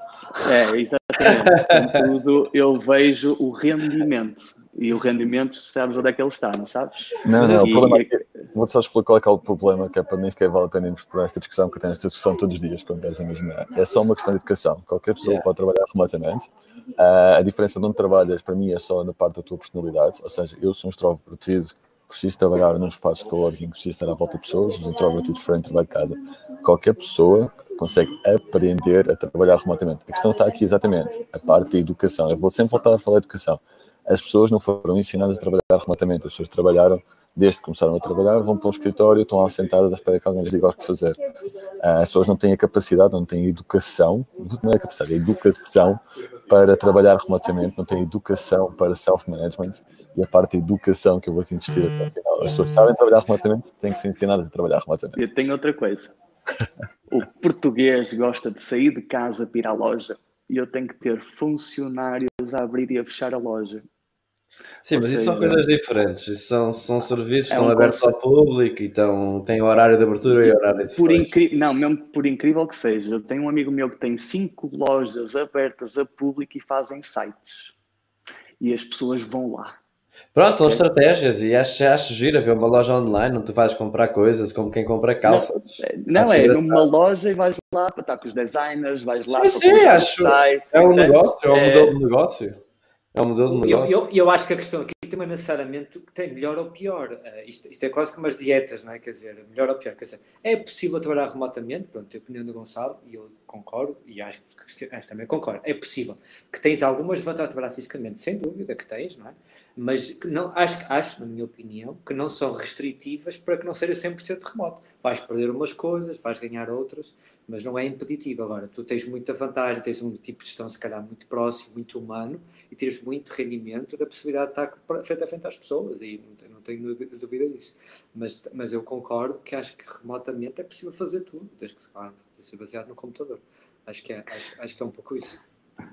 É, exatamente. Contudo, eu vejo o rendimento e o rendimento, sabes onde é que ele está, não sabes? Não, não, e, o problema é que, vou-te só explicar qual é, que é o problema, que é para nem sequer vale a pena irmos por esta discussão, que eu tenho esta discussão todos os dias, como deves imaginar. É só uma questão de educação. Qualquer pessoa yeah. pode trabalhar remotamente. Uh, a diferença de onde trabalhas, para mim, é só na parte da tua personalidade. Ou seja, eu sou um extrovertido, preciso trabalhar num espaço de coworking, preciso estar à volta de pessoas, os introvertidos diferentes trabalho de casa. Qualquer pessoa consegue aprender a trabalhar remotamente. A questão está aqui exatamente, a parte da educação. Eu vou sempre voltar a falar de educação as pessoas não foram ensinadas a trabalhar remotamente. As pessoas trabalharam, desde que começaram a trabalhar, vão para um escritório, estão sentadas à espera que alguém lhes diga o que fazer. Ah, as pessoas não têm a capacidade, não têm educação, não é a capacidade, é educação para trabalhar remotamente, não têm educação para self-management e a parte da educação que eu vou te insistir até o final. As pessoas sabem trabalhar remotamente, têm que ser ensinadas a trabalhar remotamente. Eu tenho outra coisa. O português gosta de sair de casa para ir à loja e eu tenho que ter funcionários a abrir e a fechar a loja. Sim, mas seja, isso são coisas diferentes. Isso são, são serviços que é estão um abertos conceito. ao público e estão, têm horário de abertura e horário de por Não, mesmo por incrível que seja, eu tenho um amigo meu que tem cinco lojas abertas a público e fazem sites. E as pessoas vão lá. Pronto, são estratégias e acho, acho giro ver uma loja online onde tu vais comprar coisas como quem compra calças. Não, não é numa loja e vais lá para estar com os designers, vais lá sim, para sim, acho. Site, é um negócio, é um modelo de negócio. É modelo de negócio. Eu, eu, eu, acho que a questão aqui também necessariamente tem melhor ou pior. Uh, isto, isto, é quase como as dietas, não é? Quer dizer, melhor ou pior. Quer dizer, é possível trabalhar remotamente, pronto, a opinião do Gonçalo, e eu concordo, e acho que também concordo. É possível que tens algumas vantagens a trabalhar fisicamente, sem dúvida que tens, não é? Mas que não, acho, acho, na minha opinião, que não são restritivas para que não seja 100% remoto. Vais perder umas coisas, vais ganhar outras, mas não é impeditivo. Agora, tu tens muita vantagem, tens um tipo de gestão, se calhar, muito próximo, muito humano, e tens muito rendimento da possibilidade de estar frente a frente às pessoas, e não tenho, dúvida disso. Mas, mas eu concordo que acho que remotamente é possível fazer tudo, desde que se claro, ser baseado no computador. Acho que, é, acho, acho que é um pouco isso.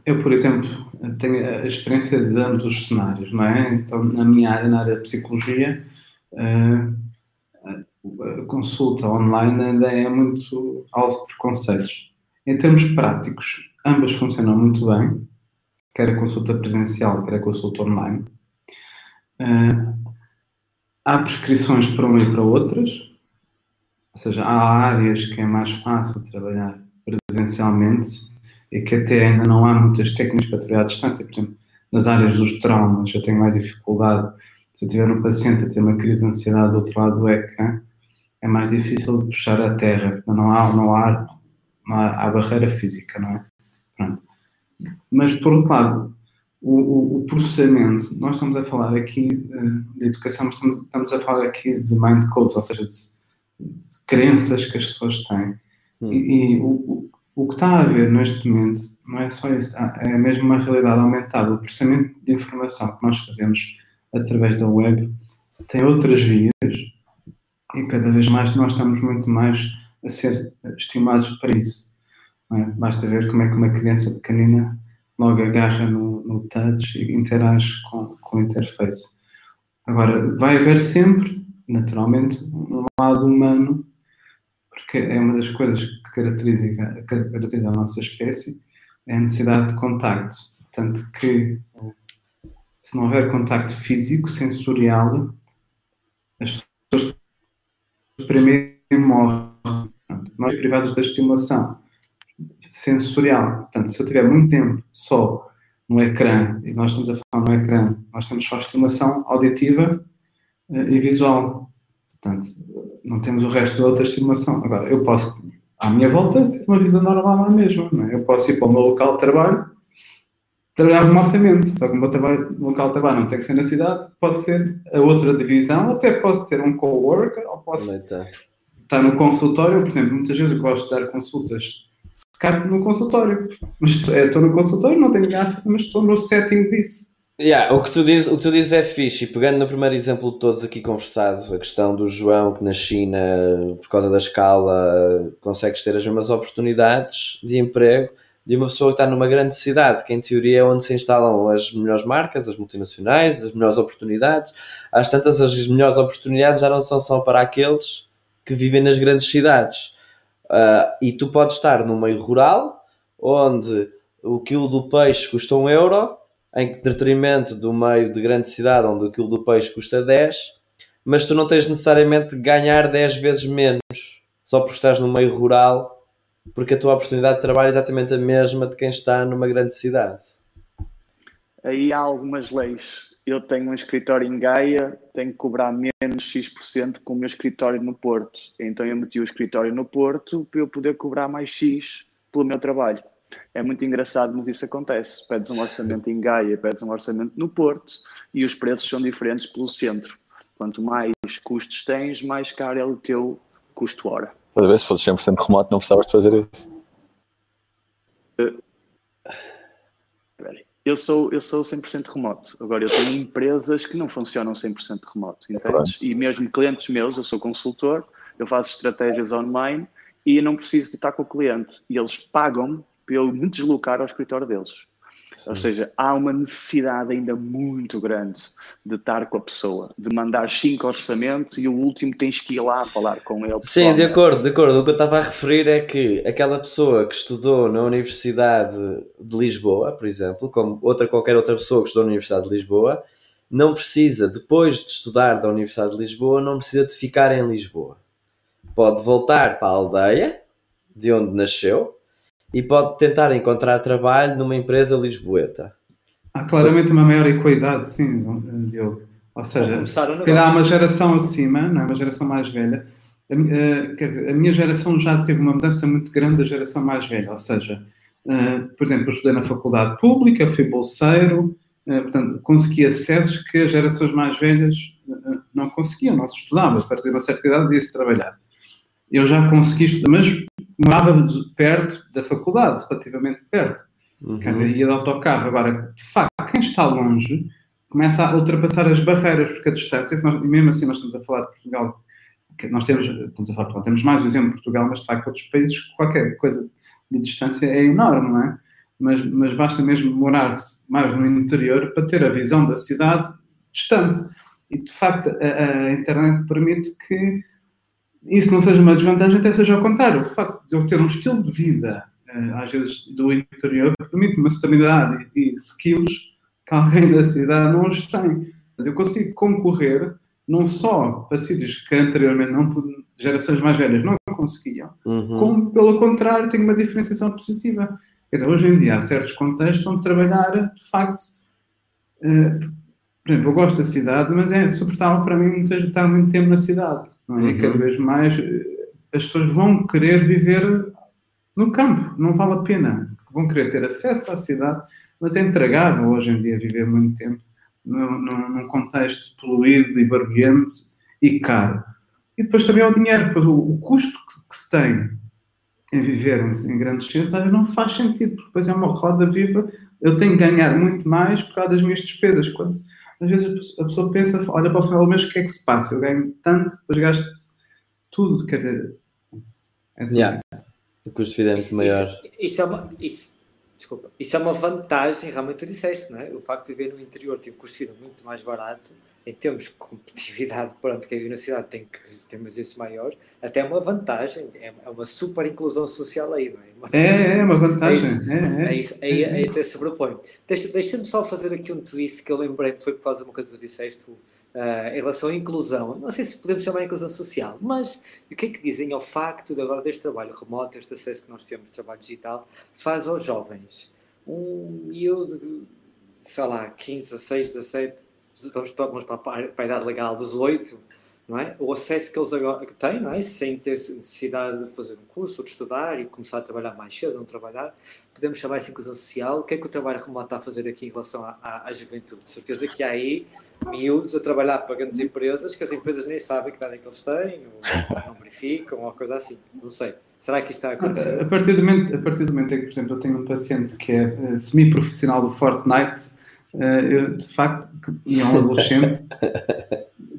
Eu, por exemplo, tenho a experiência de ambos os cenários, não é? Então, na minha área, na área de psicologia, uh, a consulta online ainda é muito alvo de preconceitos. Em termos práticos, ambas funcionam muito bem, quer a consulta presencial, quer a consulta online. Uh, há prescrições para uma e para outras, ou seja, há áreas que é mais fácil trabalhar presencialmente e que até ainda não há muitas técnicas para trabalhar à distância. Por exemplo, nas áreas dos traumas, eu tenho mais dificuldade. Se eu tiver um paciente a ter uma crise de ansiedade do outro lado do ecrã, é mais difícil de puxar a terra. Não há, não há, não há, há barreira física, não é? Pronto. Mas, por outro lado, o, o, o, processamento, nós estamos a falar aqui de, de educação, estamos, estamos, a falar aqui de mind codes, ou seja, de, de crenças que as pessoas têm. Hum. E, e o, o, que está a haver neste momento não é só isso, é mesmo uma realidade aumentada. O processamento de informação que nós fazemos através da web tem outras vias e cada vez mais nós estamos muito mais a ser estimulados para isso. É? Basta ver como é que uma criança pequenina logo agarra no, no touch e interage com, com o interface. Agora, vai haver sempre, naturalmente, um lado humano, porque é uma das coisas que caracteriza, caracteriza a nossa espécie, é a necessidade de contacto. Tanto que, se não houver contacto físico, sensorial, as pessoas primeiro morrem. Nós privados da estimulação sensorial. Portanto, se eu tiver muito tempo só no ecrã, e nós estamos a falar no ecrã, nós temos só estimulação auditiva eh, e visual. Portanto, não temos o resto da outra estimulação. Agora, eu posso, à minha volta, ter uma vida normal na mesma. É? Eu posso ir para o meu local de trabalho trabalhar remotamente. Só que o meu trabalho, local de trabalho não tem que ser na cidade, pode ser a outra divisão, até posso ter um coworker, ou posso estar no consultório. Por exemplo, muitas vezes eu gosto de dar consultas Skype no consultório. Estou no consultório, não tenho gafa, mas estou no setting disso. Yeah, o, que tu dizes, o que tu dizes é fixe, e pegando no primeiro exemplo de todos aqui conversados, a questão do João, que na China, por causa da escala, consegues ter as mesmas oportunidades de emprego de uma pessoa que está numa grande cidade, que em teoria é onde se instalam as melhores marcas, as multinacionais, as melhores oportunidades. Às tantas, as melhores oportunidades já não são só para aqueles que vivem nas grandes cidades. Uh, e tu podes estar no meio rural, onde o quilo do peixe custa um euro, em detrimento do meio de grande cidade, onde o quilo do peixe custa 10, mas tu não tens necessariamente de ganhar 10 vezes menos, só porque estás no meio rural, porque a tua oportunidade de trabalho é exatamente a mesma de quem está numa grande cidade. Aí há algumas leis. Eu tenho um escritório em Gaia, tenho que cobrar menos X% com o meu escritório no Porto. Então eu meti o escritório no Porto para eu poder cobrar mais X pelo meu trabalho. É muito engraçado, mas isso acontece. Pedes um orçamento em Gaia, pedes um orçamento no Porto e os preços são diferentes pelo centro. Quanto mais custos tens, mais caro é o teu custo-hora. Toda vez, se fosse 100% remoto, não precisavas de fazer isso. Eu sou, eu sou 100% remoto. Agora, eu tenho empresas que não funcionam 100% remoto, entendes? E mesmo clientes meus, eu sou consultor, eu faço estratégias online e não preciso de estar com o cliente. E eles pagam para eu me deslocar ao escritório deles. Sim. Ou seja, há uma necessidade ainda muito grande de estar com a pessoa, de mandar cinco orçamentos e o último tens que ir lá falar com ele. Sim, de acordo, de acordo. O que eu estava a referir é que aquela pessoa que estudou na Universidade de Lisboa, por exemplo, como outra qualquer outra pessoa que estudou na Universidade de Lisboa, não precisa, depois de estudar da Universidade de Lisboa, não precisa de ficar em Lisboa. Pode voltar para a aldeia de onde nasceu e pode tentar encontrar trabalho numa empresa lisboeta. Há claramente uma maior equidade, sim, Diogo. Ou seja, se calhar há uma geração acima, não é? uma geração mais velha. Uh, quer dizer, a minha geração já teve uma mudança muito grande da geração mais velha. Ou seja, uh, por exemplo, eu estudei na faculdade pública, fui bolseiro, uh, portanto, consegui acessos que as gerações mais velhas não conseguiam, não se estudava. A partir de uma certa idade, ia-se trabalhar. Eu já consegui estudar, mas morava perto da faculdade, relativamente perto. Uhum. Quer dizer, ia de autocarro. Agora, de facto, quem está longe começa a ultrapassar as barreiras, porque a distância, nós, e mesmo assim nós estamos a falar de Portugal, nós temos, estamos a falar, portanto, temos mais o exemplo de Portugal, mas de facto outros países, qualquer coisa de distância é enorme, não é? Mas, mas basta mesmo morar mais no interior para ter a visão da cidade distante. E de facto a, a internet permite que isso não seja uma desvantagem, até seja ao contrário. O facto de eu ter um estilo de vida, eh, às vezes do interior, permite uma estabilidade e skills que alguém da cidade não os tem. Eu consigo concorrer não só para sítios que anteriormente não, gerações mais velhas não conseguiam, uhum. como pelo contrário tenho uma diferenciação positiva. Hoje em dia há certos contextos onde trabalhar, de facto, uh, por exemplo, eu gosto da cidade, mas é suportável para mim estar muito tempo na cidade. Não é? Uhum. E cada vez mais eh, as pessoas vão querer viver no campo, não vale a pena. Vão querer ter acesso à cidade, mas é intragável hoje em dia viver muito tempo num, num contexto poluído e barulhento e caro. E depois também é o dinheiro, o, o custo que, que, se tem em viver em, em grandes centros não faz sentido, porque depois é uma roda viva. Eu tenho que ganhar muito mais por causa das minhas despesas. Quando, às vezes a pessoa pensa, olha para o final do mês, o que é que se passa? Eu ganho tanto, depois gasto tudo, quer dizer. É yeah. O custo de vida é muito maior. Isso, isso, é uma, isso, desculpa, isso é uma vantagem, realmente tu disseste, não é? O facto de viver no interior tem um custo de vida muito mais barato, em termos de competitividade, pronto, quem vive na cidade tem que ter mais isso maior, até é uma vantagem, é, é uma super inclusão social aí, não é? É, é uma vantagem. É, é, é isso, aí, aí até sobrepõe. Deixa, deixa-me só fazer aqui um twist que eu lembrei que foi por causa de uma coisa que tu disseste, uh, em relação à inclusão. Não sei se podemos chamar de inclusão social, mas o que é que dizem ao facto de agora deste trabalho remoto, este acesso que nós temos de trabalho digital, faz aos jovens? Um miúdo, sei lá, 15, 16, 17, vamos para, vamos para a idade legal, 18, não é? O acesso que eles agora têm, não é? Sem ter necessidade de fazer um curso ou de estudar e começar a trabalhar mais cedo, não trabalhar, podemos chamar isso inclusão social. O que é que o trabalho remoto está a fazer aqui em relação à, à, à juventude? De certeza que há aí miúdos a trabalhar para grandes empresas que as empresas nem sabem que idade é que eles têm, ou não verificam, ou coisa assim. Não sei. Será que isto está a acontecer? A partir do momento, a partir do momento em que, por exemplo, eu tenho um paciente que é uh, semi-profissional do Fortnite, eu, de facto, e é um adolescente,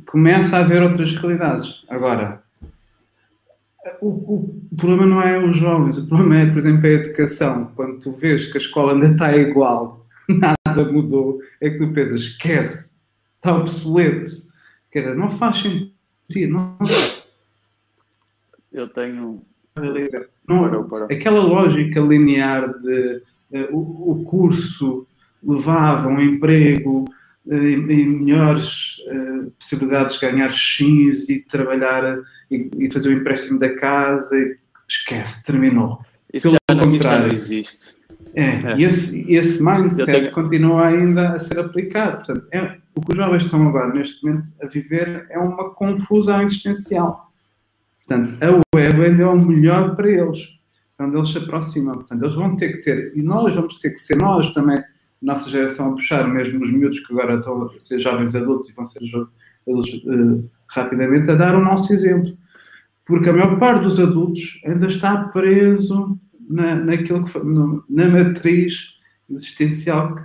começa a haver outras realidades. Agora, o, o, problema não é os jovens, o problema é, por exemplo, a educação. Quando tu vês que a escola ainda está igual, nada mudou, é que tu pensas, esquece, está obsoleto. Quer dizer, não faz sentido. Não... Eu tenho não, aquela lógica linear de uh, o, o, curso levava um emprego uh, e, e, melhores uh, possibilidades de ganhar X e trabalhar e, e, fazer o empréstimo da casa, e, esquece, terminou. Isso Pelo já contrário, não existe. É, é. E esse, esse mindset tenho... continua ainda a ser aplicado. Portanto, é, o que os jovens estão agora, neste momento, a viver é uma confusão existencial Portanto, a web ainda é o melhor para eles, onde eles se aproximam. Portanto, eles vão ter que ter, e nós vamos ter que ser nós também, nossa geração, a puxar mesmo os miúdos que agora estão a ser jovens adultos e vão ser adultos uh, rapidamente, a dar o nosso exemplo. Porque a maior parte dos adultos ainda está preso na, naquilo que foi, no, na matriz existencial que,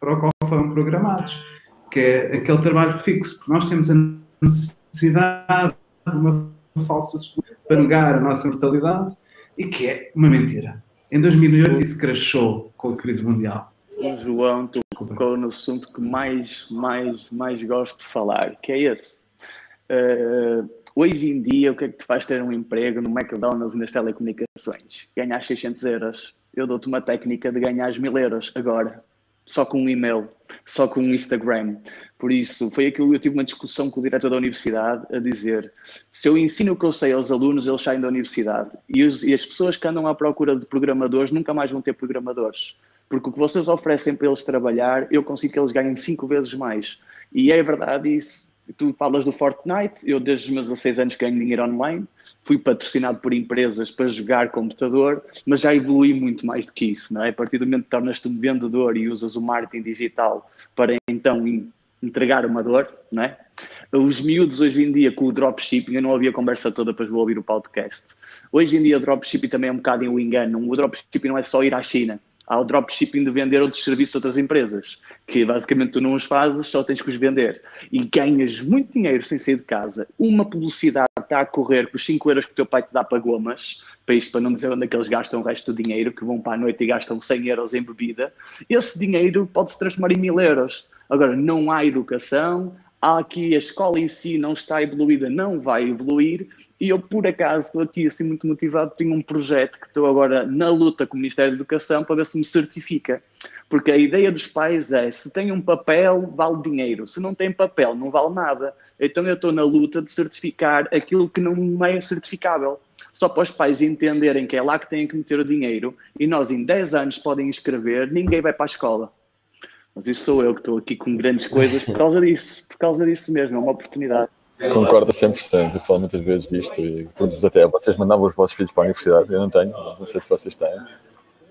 para o qual foram programados, que é aquele trabalho fixo, porque nós temos a necessidade de uma falsa para negar a nossa mortalidade e que é uma mentira. Em 2008 isso crashou com a crise mundial. O João tocou no assunto que mais, mais, mais gosto de falar, que é esse. Uh, hoje em dia, o que é que te faz ter um emprego no McDonald's e nas telecomunicações? Ganhar 600 euros. Eu dou-te uma técnica de ganhar mil euros agora, só com um e-mail, só com um Instagram. Por isso, foi aquilo que eu tive uma discussão com o diretor da universidade a dizer: se eu ensino o que eu sei aos alunos, eles saem da universidade. E, os, e as pessoas que andam à procura de programadores nunca mais vão ter programadores. Porque o que vocês oferecem para eles trabalhar, eu consigo que eles ganhem cinco vezes mais. E é verdade isso. Tu falas do Fortnite, eu desde os meus 16 anos ganho dinheiro online, fui patrocinado por empresas para jogar computador, mas já evolui muito mais do que isso, não é? A partir do momento que tornas-te um vendedor e usas o marketing digital para então entregar uma dor, não é? Os miúdos hoje em dia com o dropshipping, eu não ouvi a conversa toda, depois vou ouvir o podcast. Hoje em dia o dropshipping também é um bocado em um engano. O dropshipping não é só ir à China. Há o dropshipping de vender outros serviços a outras empresas, que basicamente tu não os fazes, só tens que os vender. E ganhas muito dinheiro sem sair de casa. Uma publicidade está a correr com os 5 euros que o teu pai te dá para gomas, para isto, para não dizer onde é que eles gastam o resto do dinheiro, que vão para a noite e gastam 100 euros em bebida. Esse dinheiro pode se transformar em mil euros Agora, não há educação, há aqui a escola em si não está evoluída, não vai evoluir, e eu, por acaso, estou aqui assim muito motivado, tenho um projeto que estou agora na luta com o Ministério da Educação para ver se me certifica. Porque a ideia dos pais é, se tem um papel, vale dinheiro. Se não tem papel, não vale nada. Então eu estou na luta de certificar aquilo que não é certificável. Só para os pais entenderem que é lá que têm que meter o dinheiro e nós em 10 anos podem escrever, ninguém vai para a escola. Mas isso sou eu que estou aqui com grandes coisas por causa disso, por causa disso mesmo, é uma oportunidade. Concordo 100%, eu falo muitas vezes disto e pergunto até, vocês mandavam os vossos filhos para a universidade? Eu não tenho, não sei se vocês têm.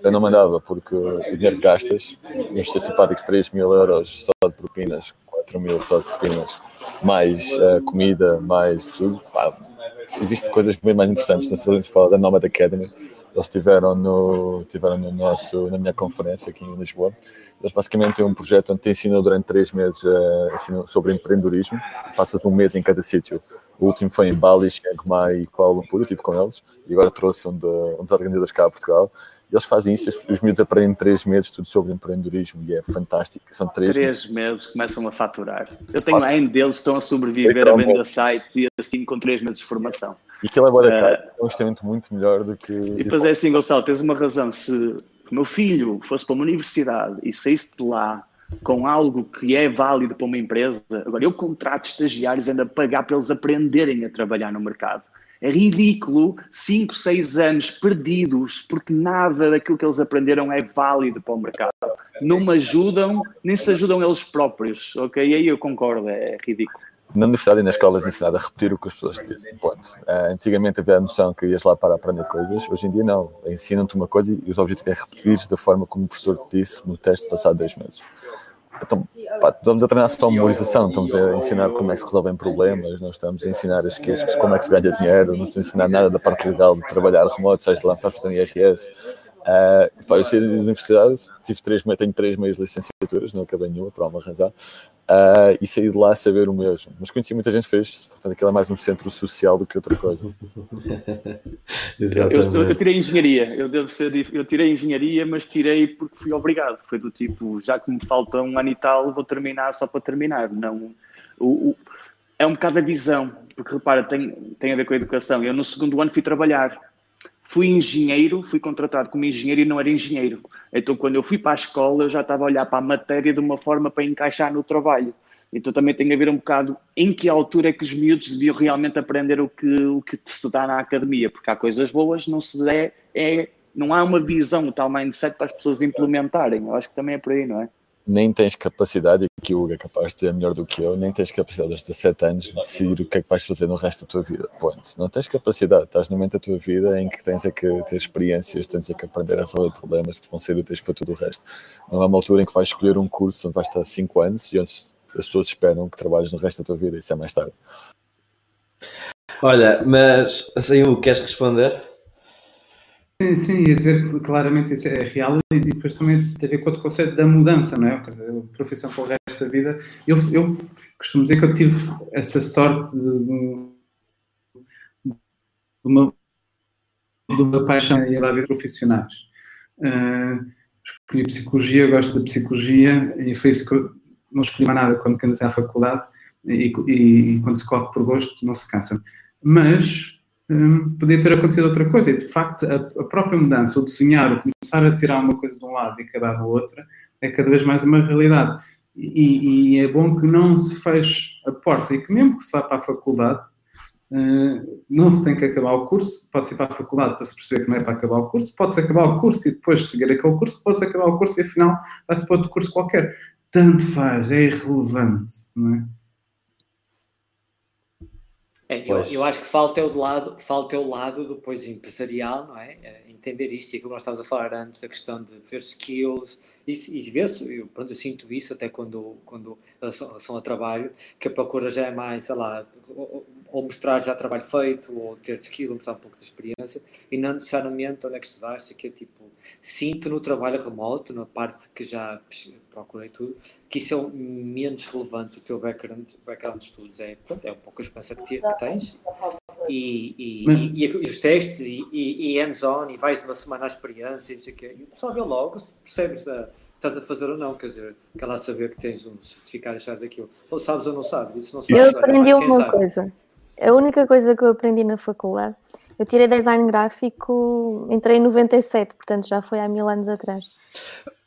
Eu não mandava porque o dinheiro que gastas, vamos ser simpáticos, 3 mil euros só de propinas, 4 mil só de propinas, mais uh, comida, mais tudo. Pá, existem coisas bem mais interessantes. Não sei se falar da Nomad Academy, eles estiveram no, tiveram no nosso, na minha conferência aqui em Lisboa. Eles basicamente têm um projeto onde te ensinam durante três meses uh, sobre empreendedorismo. Passas um mês em cada sítio. O último foi em Bali, Chiang Mai e Kuala Lumpur. Eu estive com eles e agora trouxe um, de, um dos organizadores cá a Portugal. E eles fazem isso, os miúdos aprendem em três meses tudo sobre empreendedorismo e é fantástico. São três, três meses começam a faturar. Eu tenho ainda deles que estão a sobreviver a venda sites e assim com três meses de formação. E aquilo é boa da cara, é um investimento muito melhor do que. E depois é assim, Gonçalo, tens uma razão. Se o meu filho fosse para uma universidade e saísse de lá com algo que é válido para uma empresa, agora eu contrato estagiários ainda a pagar para eles aprenderem a trabalhar no mercado. É ridículo 5, 6 anos perdidos porque nada daquilo que eles aprenderam é válido para o mercado. Não me ajudam, nem se ajudam eles próprios, ok? E aí eu concordo, é ridículo. Na universidade e nas escolas ensinar a repetir o que as pessoas dizem. Ponto. Uh, antigamente havia a noção que ias lá para aprender coisas, hoje em dia não. Ensinam-te uma coisa e o objetivo é repetir da forma como o professor te disse no teste passado dois meses. Então, pá, estamos a treinar só memorização, estamos a ensinar como é que se resolvem problemas, não estamos a ensinar as queixas, como é que se ganha dinheiro, não estamos a ensinar nada da parte legal de trabalhar remoto, seja de lançar fazer IRS. Uh, pá, eu saí da universidade, tive três, tenho três meias licenciaturas, não acabei nenhuma, por alguma razão, uh, e saí de lá a saber o mesmo. Mas conheci muita gente que fez, portanto, aquilo é mais um centro social do que outra coisa. eu, eu, eu, tirei engenharia, eu devo ser, eu tirei engenharia, mas tirei porque fui obrigado. Foi do tipo, já que me falta um ano e tal, vou terminar só para terminar. Não, o, o, é um bocado a visão, porque repara, tem, tem a ver com a educação. Eu no segundo ano fui trabalhar fui engenheiro, fui contratado como engenheiro e não era engenheiro. Então, quando eu fui para a escola, eu já estava a olhar para a matéria de uma forma para encaixar no trabalho. Então, também tem a ver um bocado em que altura é que os miúdos deviam realmente aprender o que, o que se dá na academia, porque há coisas boas, não se é, é não há uma visão, o tal mindset para as pessoas implementarem. Eu acho que também é por aí, não é? Nem tens capacidade, e que o Hugo é capaz de dizer melhor do que eu, nem tens capacidade aos 17 anos de decidir o que é que vais fazer no resto da tua vida. Ponto. Não tens capacidade, estás no momento da tua vida em que tens é que ter experiências, tens é que aprender a resolver problemas que vão ser úteis para tudo o resto. Não é uma altura em que vais escolher um curso onde vais estar 5 anos e onde as pessoas esperam que trabalhes no resto da tua vida, isso é mais tarde. Olha, mas assim, o queres responder? Sim, sim, ia dizer que claramente isso é real e depois também tem a ver com o conceito da mudança, não é? A profissão para o resto da vida. Eu, eu costumo dizer que eu tive essa sorte de, de, uma, de uma paixão em a ver profissionais. Uh, escolhi psicologia, gosto da psicologia e foi isso que eu não escolhi mais nada quando candidatei à faculdade e, e, e quando se corre por gosto não se cansa. Mas Hum, podia ter acontecido outra coisa. E, de facto, a, a, própria mudança, o desenhar, o começar a tirar uma coisa de um lado e acabar da outra, é cada vez mais uma realidade. E, e, é bom que não se feche a porta e que, mesmo que se vá para a faculdade, uh, não se tem que acabar o curso. Pode-se ir para a faculdade para se perceber que não é para acabar o curso, pode-se acabar o curso e depois seguir aquele curso, pode-se acabar o curso e afinal vai-se para outro curso qualquer. Tanto faz, é irrelevante, não é? É, eu, eu, acho que falta é o lado, falta é o lado depois empresarial, não é? é entender isto e como nós estávamos a falar antes da questão de ver skills e, e vê-se, eu, pronto, eu sinto isso até quando, quando são a trabalho, que a procura já é mais, sei lá, ou mostrar já trabalho feito, ou ter skill, ou mostrar um pouco de experiência, e não necessariamente onde é que estudaste, que é tipo, sinto no trabalho remoto, na parte que já procurei tudo, que isso é menos relevante o teu background, background de estudos, é, pronto, é um pouco a experiência que, que tens, e, e, e, e, os testes, e, e hands-on, e vais uma semana à experiência, e, e o pessoal vê logo, percebes da estás a fazer ou não, quer dizer, quer lá saber que tens um certificado e sabes aquilo. Ou sabes ou não sabes, isso não sabes. Eu aprendi uma sabe. coisa, a única coisa que eu aprendi na faculdade, eu tirei design gráfico, entrei em 97, portanto já foi há mil anos atrás.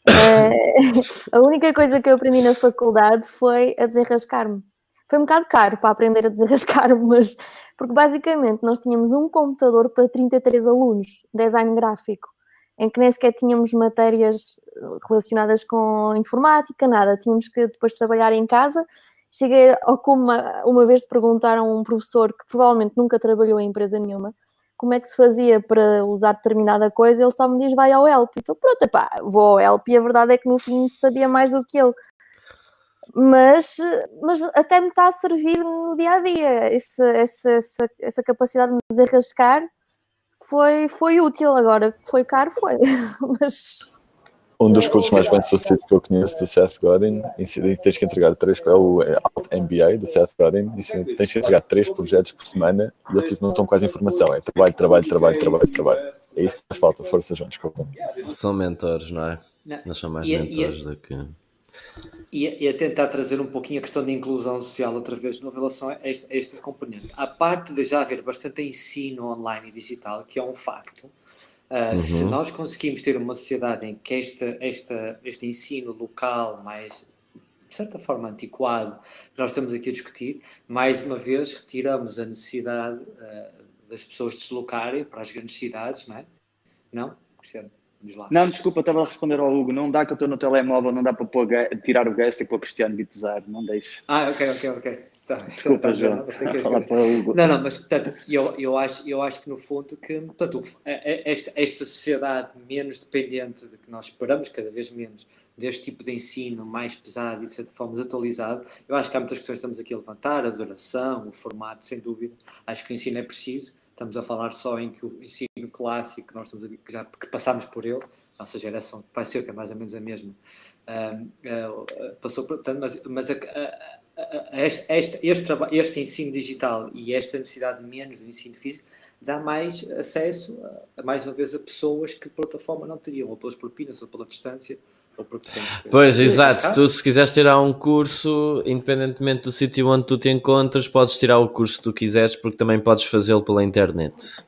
Uh, a única coisa que eu aprendi na faculdade foi a desenrascar-me. Foi um bocado caro para aprender a desenrascar-me, mas porque basicamente nós tínhamos um computador para 33 alunos, design gráfico, em que nem sequer tínhamos matérias relacionadas com informática, nada, tínhamos que depois trabalhar em casa Cheguei ao como uma, uma vez perguntaram a um professor que provavelmente nunca trabalhou em empresa nenhuma como é que se fazia para usar determinada coisa, ele só me diz vai ao Help. Então pronto, epá, vou ao Help e a verdade é que no fim sabia mais do que ele. Mas, mas até me está a servir no dia a dia. Essa, essa, essa capacidade de me desarrascar foi, foi útil. Agora, foi caro, foi. mas um dos cursos mais bem sucedidos que eu conheço do Seth Godin, tens que entregar três, é o MBA do Seth Godin, e tens que entregar três projetos por semana e eu tipo, não estão quase informação, é trabalho, trabalho, trabalho, trabalho, trabalho. É isso que faz falta, força, João, desculpa. São mentores, não é? Não, são mais e, mentores e, do que. E, e, a tentar trazer um pouquinho a questão da inclusão social outra vez no relação a este, a este componente. A parte de já haver bastante ensino online e digital, que é um facto, Uh, uhum. Se nós conseguimos ter uma sociedade em que esta, esta, este ensino local mais, de certa forma, antiquado, que nós estamos aqui a discutir, mais uma vez retiramos a necessidade uh, das pessoas deslocarem para as grandes cidades, não é? Não? Cristiano? Não, desculpa, estava a responder ao Hugo. Não dá que eu estou no telemóvel, não dá para pôr, tirar o guest e pôr Cristiano Bitezar, não deixe. Ah, ok, ok, ok. Tá, Desculpa, tá, João. Não, Não, não, mas portanto, eu, eu, acho, eu acho que no fundo que portanto, esta, esta sociedade menos dependente de que nós esperamos, cada vez menos, deste tipo de ensino mais pesado e de certa forma desatualizado, eu acho que há muitas questões que estamos aqui a levantar, a duração, o formato, sem dúvida. Acho que o ensino é preciso. Estamos a falar só em que o ensino clássico, nós estamos a, que já que passámos por ele, a nossa geração vai ser que é mais ou menos a mesma, uh, uh, passou por, portanto, mas, mas a, a, este, este, este, este ensino digital e esta necessidade menos do ensino físico dá mais acesso, a, mais uma vez, a pessoas que por outra forma não teriam, ou pelas propinas, ou pela distância, ou porque têm Pois, exato. Tu, se quiseres tirar um curso, independentemente do sítio onde tu te encontras, podes tirar o curso que tu quiseres, porque também podes fazê-lo pela internet.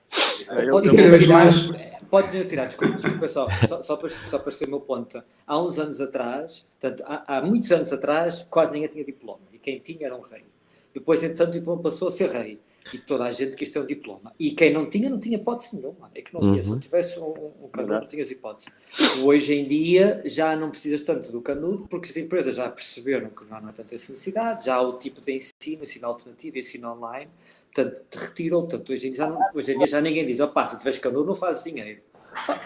Podes tirar, podes tirar, desculpa, desculpa só, só, só, para, só para ser o meu ponto. Há uns anos atrás, portanto, há, há muitos anos atrás, quase ninguém tinha diploma quem tinha era um rei. Depois, entretanto, o diploma passou a ser rei. E toda a gente quis ter um diploma. E quem não tinha, não tinha hipótese nenhuma. É que não havia. Uhum. Se tivesse um, um canudo, não tinhas hipótese. Hoje em dia, já não precisas tanto do canudo, porque as empresas já perceberam que não há tanta essa necessidade. Já há o tipo de ensino, ensino alternativo, ensino online. Portanto, te retirou. Portanto, hoje em dia já, não, hoje em dia já ninguém diz: opá, se tiveres canudo, não fazes dinheiro.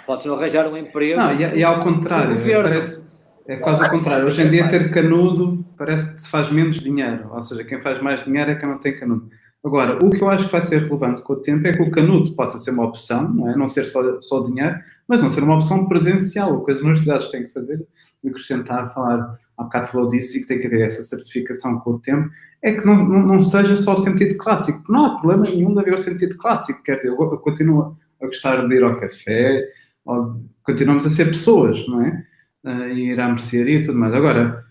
Podes não arranjar um emprego. Não, e, e ao contrário. Parece é quase o contrário. Hoje em dia, ter canudo parece que se faz menos dinheiro. Ou seja, quem faz mais dinheiro é quem não tem canudo. Agora, o que eu acho que vai ser relevante com o tempo é que o canudo possa ser uma opção, não, é? não ser só, só dinheiro, mas não ser uma opção presencial. O que as universidades têm que fazer, e acrescentar, falar, há bocado falou disso, e que tem que haver essa certificação com o tempo, é que não, não, não seja só o sentido clássico. Não há problema nenhum de haver o sentido clássico. Quer dizer, eu, continuo a gostar de ir ao café, ou, continuamos a ser pessoas, não é? Uh, e ir à mercearia e tudo mais. Agora,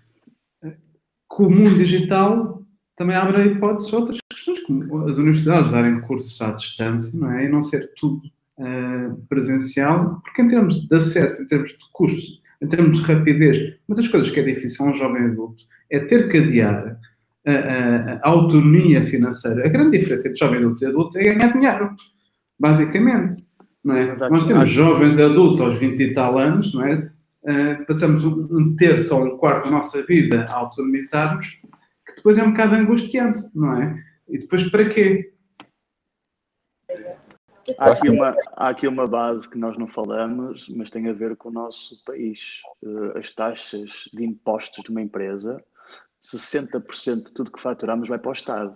com o mundo digital também abre hipóteses outras questões, como as universidades darem cursos à distância, não é? E não ser tudo uh, presencial, porque em termos de acesso, em termos de custos, em termos de rapidez, uma das coisas que é difícil a um jovem adulto é ter que adiar a, a, a autonomia financeira. A grande diferença entre jovem adulto e adulto é ganhar dinheiro, basicamente. Não é? Nós temos jovens adultos aos 20 e tal anos, não é? Uh, passamos um terço ou um quarto da nossa vida a autonomizarmos, que depois é um bocado angustiante, não é? E depois para quê? Há aqui, uma, há aqui uma base que nós não falamos, mas tem a ver com o nosso país. Uh, as taxas de impostos de uma empresa, 60% de tudo que faturamos vai para o Estado.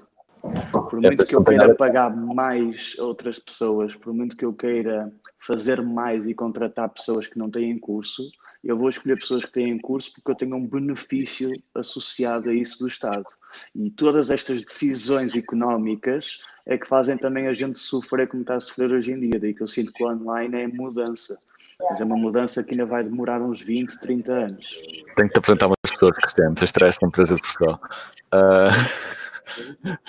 Por é muito que eu queira pagar mais a outras pessoas, por muito que eu queira fazer mais e contratar pessoas que não têm curso, eu vou escolher pessoas que têm curso porque eu tenho um benefício associado a isso do Estado. E todas estas decisões económicas é que fazem também a gente sofrer como está a sofrer hoje em dia. Daí que eu sinto que o online é mudança. Mas é uma mudança que ainda vai demorar uns 20, 30 anos. Tenho que te apresentar umas pessoas que temos. Stress na empresa de Portugal. Uh...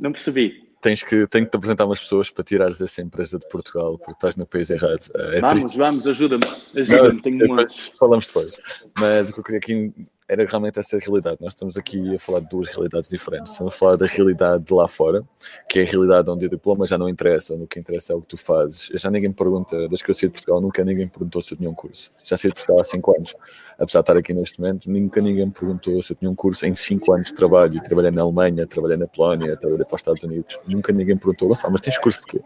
Não percebi tens que, tenho que te apresentar umas pessoas para tirares dessa empresa de Portugal, porque estás no país errado. É vamos, tri... vamos, ajuda-me, ajuda-me, tenho muitos. Falamos depois. Mas o que eu queria aqui era realmente essa realidade. Nós estamos aqui a falar de duas realidades diferentes. Estamos a falar da realidade de lá fora, que é a realidade onde o diploma já não interessa, onde o que interessa é o que tu fazes. Já ninguém me pergunta, desde que eu saí de Portugal, nunca ninguém me perguntou se eu tinha um curso. Já saí de Portugal há 5 anos. Apesar de estar aqui neste momento, nunca ninguém me perguntou se eu tinha um curso em 5 anos de trabalho. Trabalhei na Alemanha, trabalhei na Polónia, trabalhei para os Estados Unidos. Nunca ninguém me perguntou, mas tens curso de quê?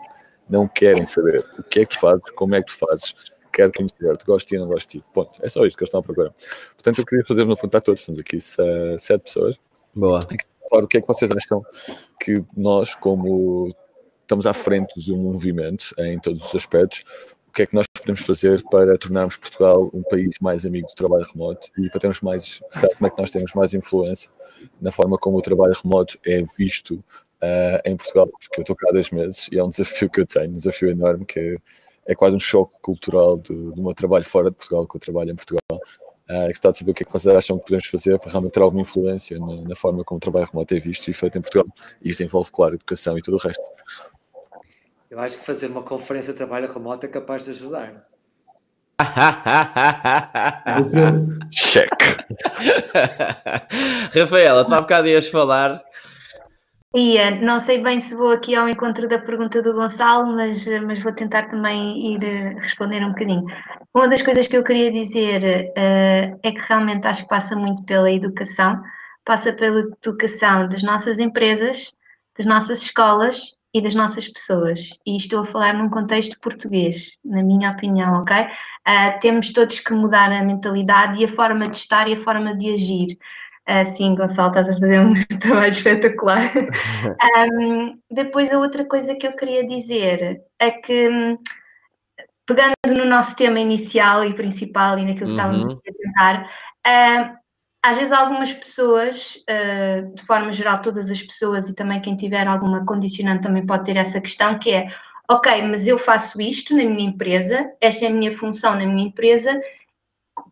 Não querem saber o que é que tu fazes, como é que tu fazes quero conhecer, te gosto de ti, não gosto de ti. Ponto. É só isto que eles estão a procurar. Portanto, eu queria fazer uma pergunta a todos. Estamos aqui sete pessoas. Boa. Claro, o que é que vocês acham que nós, como estamos à frente de um movimento em todos os aspectos, o que é que nós podemos fazer para tornarmos Portugal um país mais amigo do trabalho remoto e para termos mais, como é que nós temos mais influência na forma como o trabalho remoto é visto uh, em Portugal, porque eu estou cá há dois meses e é um desafio que eu tenho, um desafio enorme que é quase um choque cultural do, do meu trabalho fora de Portugal, que eu trabalho em Portugal. Uh, gostava de saber o que é que vocês acham que podemos fazer para realmente ter alguma influência na, na, forma como o trabalho remoto é visto e feito em Portugal. E isto envolve, claro, educação e tudo o resto. Eu acho que fazer uma conferência de trabalho remoto é capaz de ajudar. Cheque. Rafaela, tu há bocado ias falar Ia, não sei bem se vou aqui ao encontro da pergunta do Gonçalo, mas, mas vou tentar também ir eh, responder um bocadinho. Uma das coisas que eu queria dizer uh, é que realmente acho que passa muito pela educação, passa pela educação das nossas empresas, das nossas escolas e das nossas pessoas. E estou a falar num contexto português, na minha opinião, ok? Uh, temos todos que mudar a mentalidade e a forma de estar e a forma de agir. Uh, sim, Gonçalo, estás a fazer um trabalho espetacular. um, depois, a outra coisa que eu queria dizer é que, hum, pegando no nosso tema inicial e principal e naquilo que uhum. estávamos a tentar, uh, às vezes algumas pessoas, uh, de forma geral, todas as pessoas e também quem tiver alguma condicionante também pode ter essa questão que é, ok, mas eu faço isto na minha empresa, esta é a minha função na minha empresa,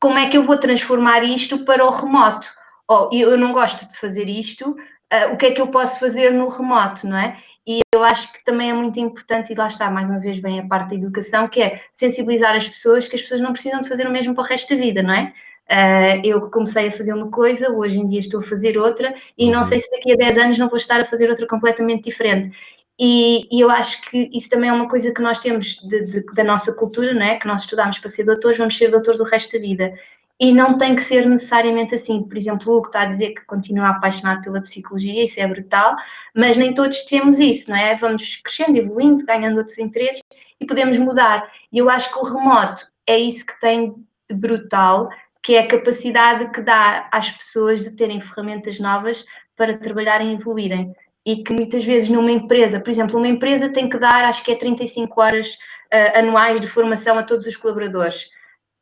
como é que eu vou transformar isto para o remoto? Oh, eu não gosto de fazer isto, uh, o que é que eu posso fazer no remoto, não é? E eu acho que também é muito importante, e lá está, mais uma vez, bem a parte da educação, que é sensibilizar as pessoas que as pessoas não precisam de fazer o mesmo para o resto da vida, não é? Uh, eu comecei a fazer uma coisa, hoje em dia estou a fazer outra, e não uhum. sei se daqui a 10 anos não vou estar a fazer outra completamente diferente. E, e eu acho que isso também é uma coisa que nós temos de, de, da nossa cultura, não é? que nós estudamos para ser doutores, vamos ser doutores o resto da vida. E não tem que ser necessariamente assim. Por exemplo, o Hugo está a dizer que continua apaixonado pela psicologia, isso é brutal, mas nem todos temos isso, não é? Vamos crescendo, evoluindo, ganhando outros interesses e podemos mudar. E eu acho que o remoto é isso que tem de brutal, que é a capacidade que dá às pessoas de terem ferramentas novas para trabalharem e evoluírem. E que muitas vezes numa empresa, por exemplo, uma empresa tem que dar, acho que é 35 horas uh, anuais de formação a todos os colaboradores.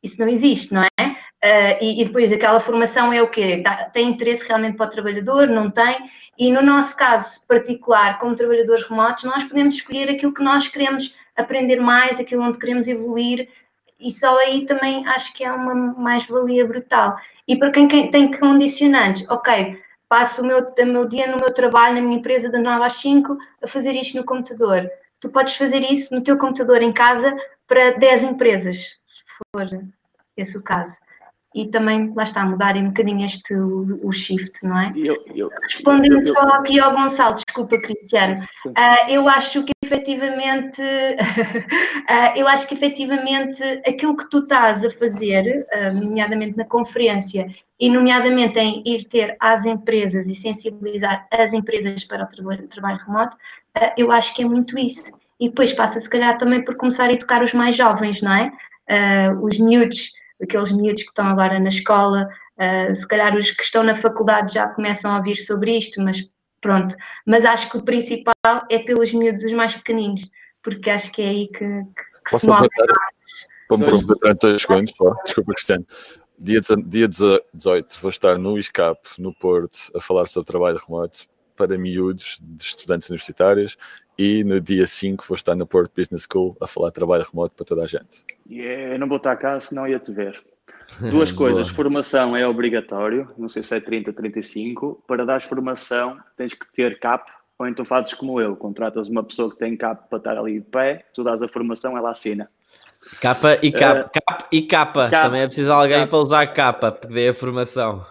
Isso não existe, não é? Uh, e, e, depois aquela formação é o quê? Tem interesse realmente para o trabalhador? Não tem? E no nosso caso particular, como trabalhadores remotos, nós podemos escolher aquilo que nós queremos aprender mais, aquilo onde queremos evoluir e só aí também acho que é uma mais-valia brutal. E para quem, tem condicionantes, ok, passo o meu, o meu dia no meu trabalho, na minha empresa, da 9 às 5, a fazer isto no computador. Tu podes fazer isso no teu computador em casa para 10 empresas, se for esse o caso e também, lá está, mudarem um bocadinho este, o, o shift, não é? Eu, eu, Respondendo eu, só aqui ao Gonçalo, desculpa, Cristiano, uh, eu acho que efetivamente, uh, eu acho que efetivamente aquilo que tu estás a fazer, uh, nomeadamente na conferência, e nomeadamente em ir ter às empresas e sensibilizar as empresas para o trabalho, trabalho remoto, eu acho que é muito isso. E depois passa, se calhar, também por começar a educar os mais jovens, não é? os miúdos aqueles miúdos que estão agora na escola, uh, se calhar os que estão na faculdade já começam a ouvir sobre isto, mas pronto. Mas acho que o principal é pelos miúdos os mais pequeninos, porque acho que é aí que, que, que se move. Vamos aproveitar dois segundos só. Desculpa, Cristiano. Dia, dia 18 vou estar no ISCAP, no Porto, a falar sobre trabalho remoto para miúdos de estudantes universitários e no dia 5 vou estar na Porto Business School a falar de trabalho remoto para toda a gente. Yeah, eu não vou estar cá, senão ia-te ver. Duas coisas, formação é obrigatório, não sei se é 30, 35. Para dar formação tens que ter CAP, ou então fazes como eu, contratas uma pessoa que tem CAP para estar ali de pé, tu dás a formação, ela assina. Capa e capa, uh, cap e capa. Cap, Também é preciso alguém cap. para usar capa, porque dê a formação.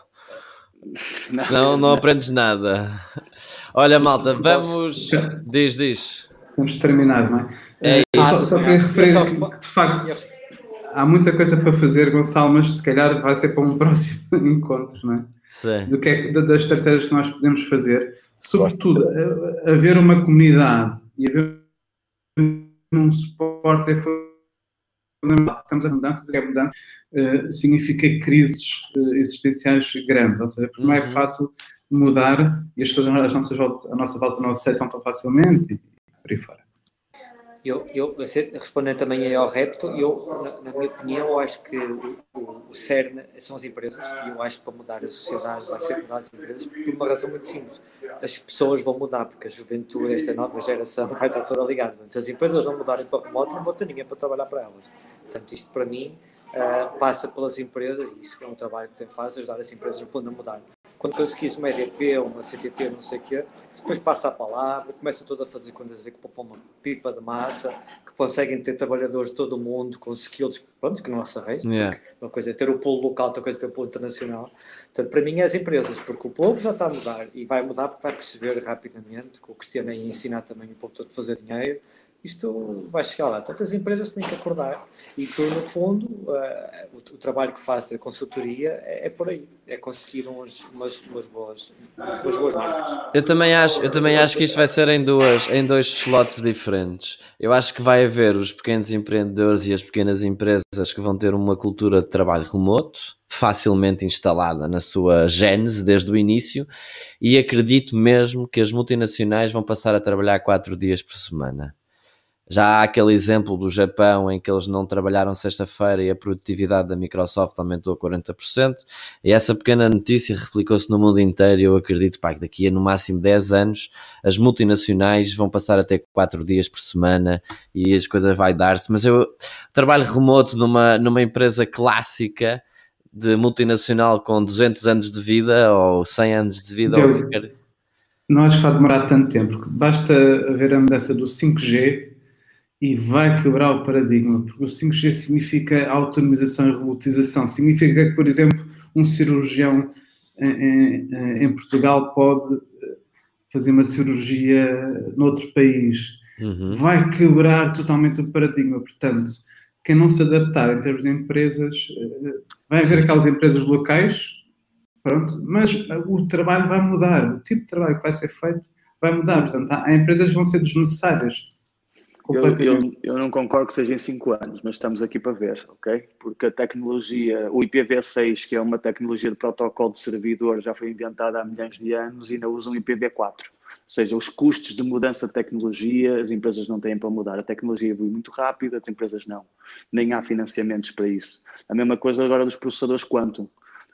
Não. Senão não aprendes nada. Olha, malta, vamos. Diz, diz. Vamos terminar, não é? É isso. Só, só queria referir que, que, de facto, há muita coisa para fazer, Gonçalo, mas se calhar vai ser para um próximo encontro, não é? Sim. Do que é, das estratégias que nós podemos fazer. Sobretudo, haver uma comunidade e haver um suporte é Estamos a mudanças, e a mudança uh, significa crises uh, existenciais grandes, ou seja, porque não é uhum. fácil mudar e as pessoas à nossa volta, a nossa volta não aceitam tão facilmente e por aí fora. Eu, eu respondendo também ao repto, eu, na, na, minha opinião, eu acho que o, o, o CERN são as empresas e eu acho que para mudar a sociedade vai ser mudar as empresas por uma razão muito simples. As pessoas vão mudar, porque a juventude, esta nova geração, vai estar toda ligada. As empresas vão mudarem para remoto, não vou ter ninguém para trabalhar para elas. Portanto, isto para mim uh, passa pelas empresas, e isso é um trabalho que tem que fazer, ajudar as empresas no fundo a mudar quando conseguis uma EDP, uma CTT, não sei o quê, depois passa a palavra, começam todos a fazer coisas a ver que poupam uma pipa de massa, que conseguem ter trabalhadores de todo o mundo com skills pronto, que não se arranja. Yeah. Uma coisa é ter o polo local, outra coisa é ter o polo internacional. Portanto, para mim é as empresas, porque o povo já está a mudar e vai mudar porque vai perceber rapidamente, que o Cristiano ia ensinar também o povo todo a fazer dinheiro, isto vai chegar lá. Portanto, as empresas têm que acordar e tu, no fundo, uh, o, o, trabalho que faz a consultoria é, é, por aí, é conseguir uns, umas, umas, boas, umas boas marcas. Eu também, acho, eu também acho que isto vai ser em, duas, em dois slots diferentes. Eu acho que vai haver os pequenos empreendedores e as pequenas empresas que vão ter uma cultura de trabalho remoto, facilmente instalada na sua gênese desde o início, e acredito mesmo que as multinacionais vão passar a trabalhar quatro dias por semana já há aquele exemplo do Japão em que eles não trabalharam sexta-feira e a produtividade da Microsoft aumentou a 40%. E essa pequena notícia replicou-se no mundo inteiro. E eu acredito pá, que daqui a no máximo 10 anos as multinacionais vão passar a ter 4 dias por semana e as coisas vai dar-se. Mas eu trabalho remoto numa, numa empresa clássica de multinacional com 200 anos de vida ou 100 anos de vida. Eu, qualquer... Não acho que vai demorar tanto tempo, porque basta haver a mudança do 5G e vai quebrar o paradigma, porque o 5G significa autonomização e robotização. Significa que, por exemplo, um cirurgião em, em, em Portugal pode fazer uma cirurgia noutro país. Uhum. Vai quebrar totalmente o paradigma. Portanto, quem não se adaptar em termos de empresas, vai haver aquelas empresas locais, pronto, mas o trabalho vai mudar, o tipo de trabalho que vai ser feito vai mudar. Portanto, há, empresas que vão ser desnecessárias eu, eu, eu, não concordo que seja em 5 anos, mas estamos aqui para ver, ok? Porque a tecnologia, o IPv6, que é uma tecnologia de protocolo de servidor, já foi inventada há milhões de anos e ainda usam IPv4. Ou seja, os custos de mudança de tecnologia, as empresas não têm para mudar. A tecnologia evolui muito rápido, as empresas não. Nem há financiamentos para isso. A mesma coisa agora dos processadores Quantum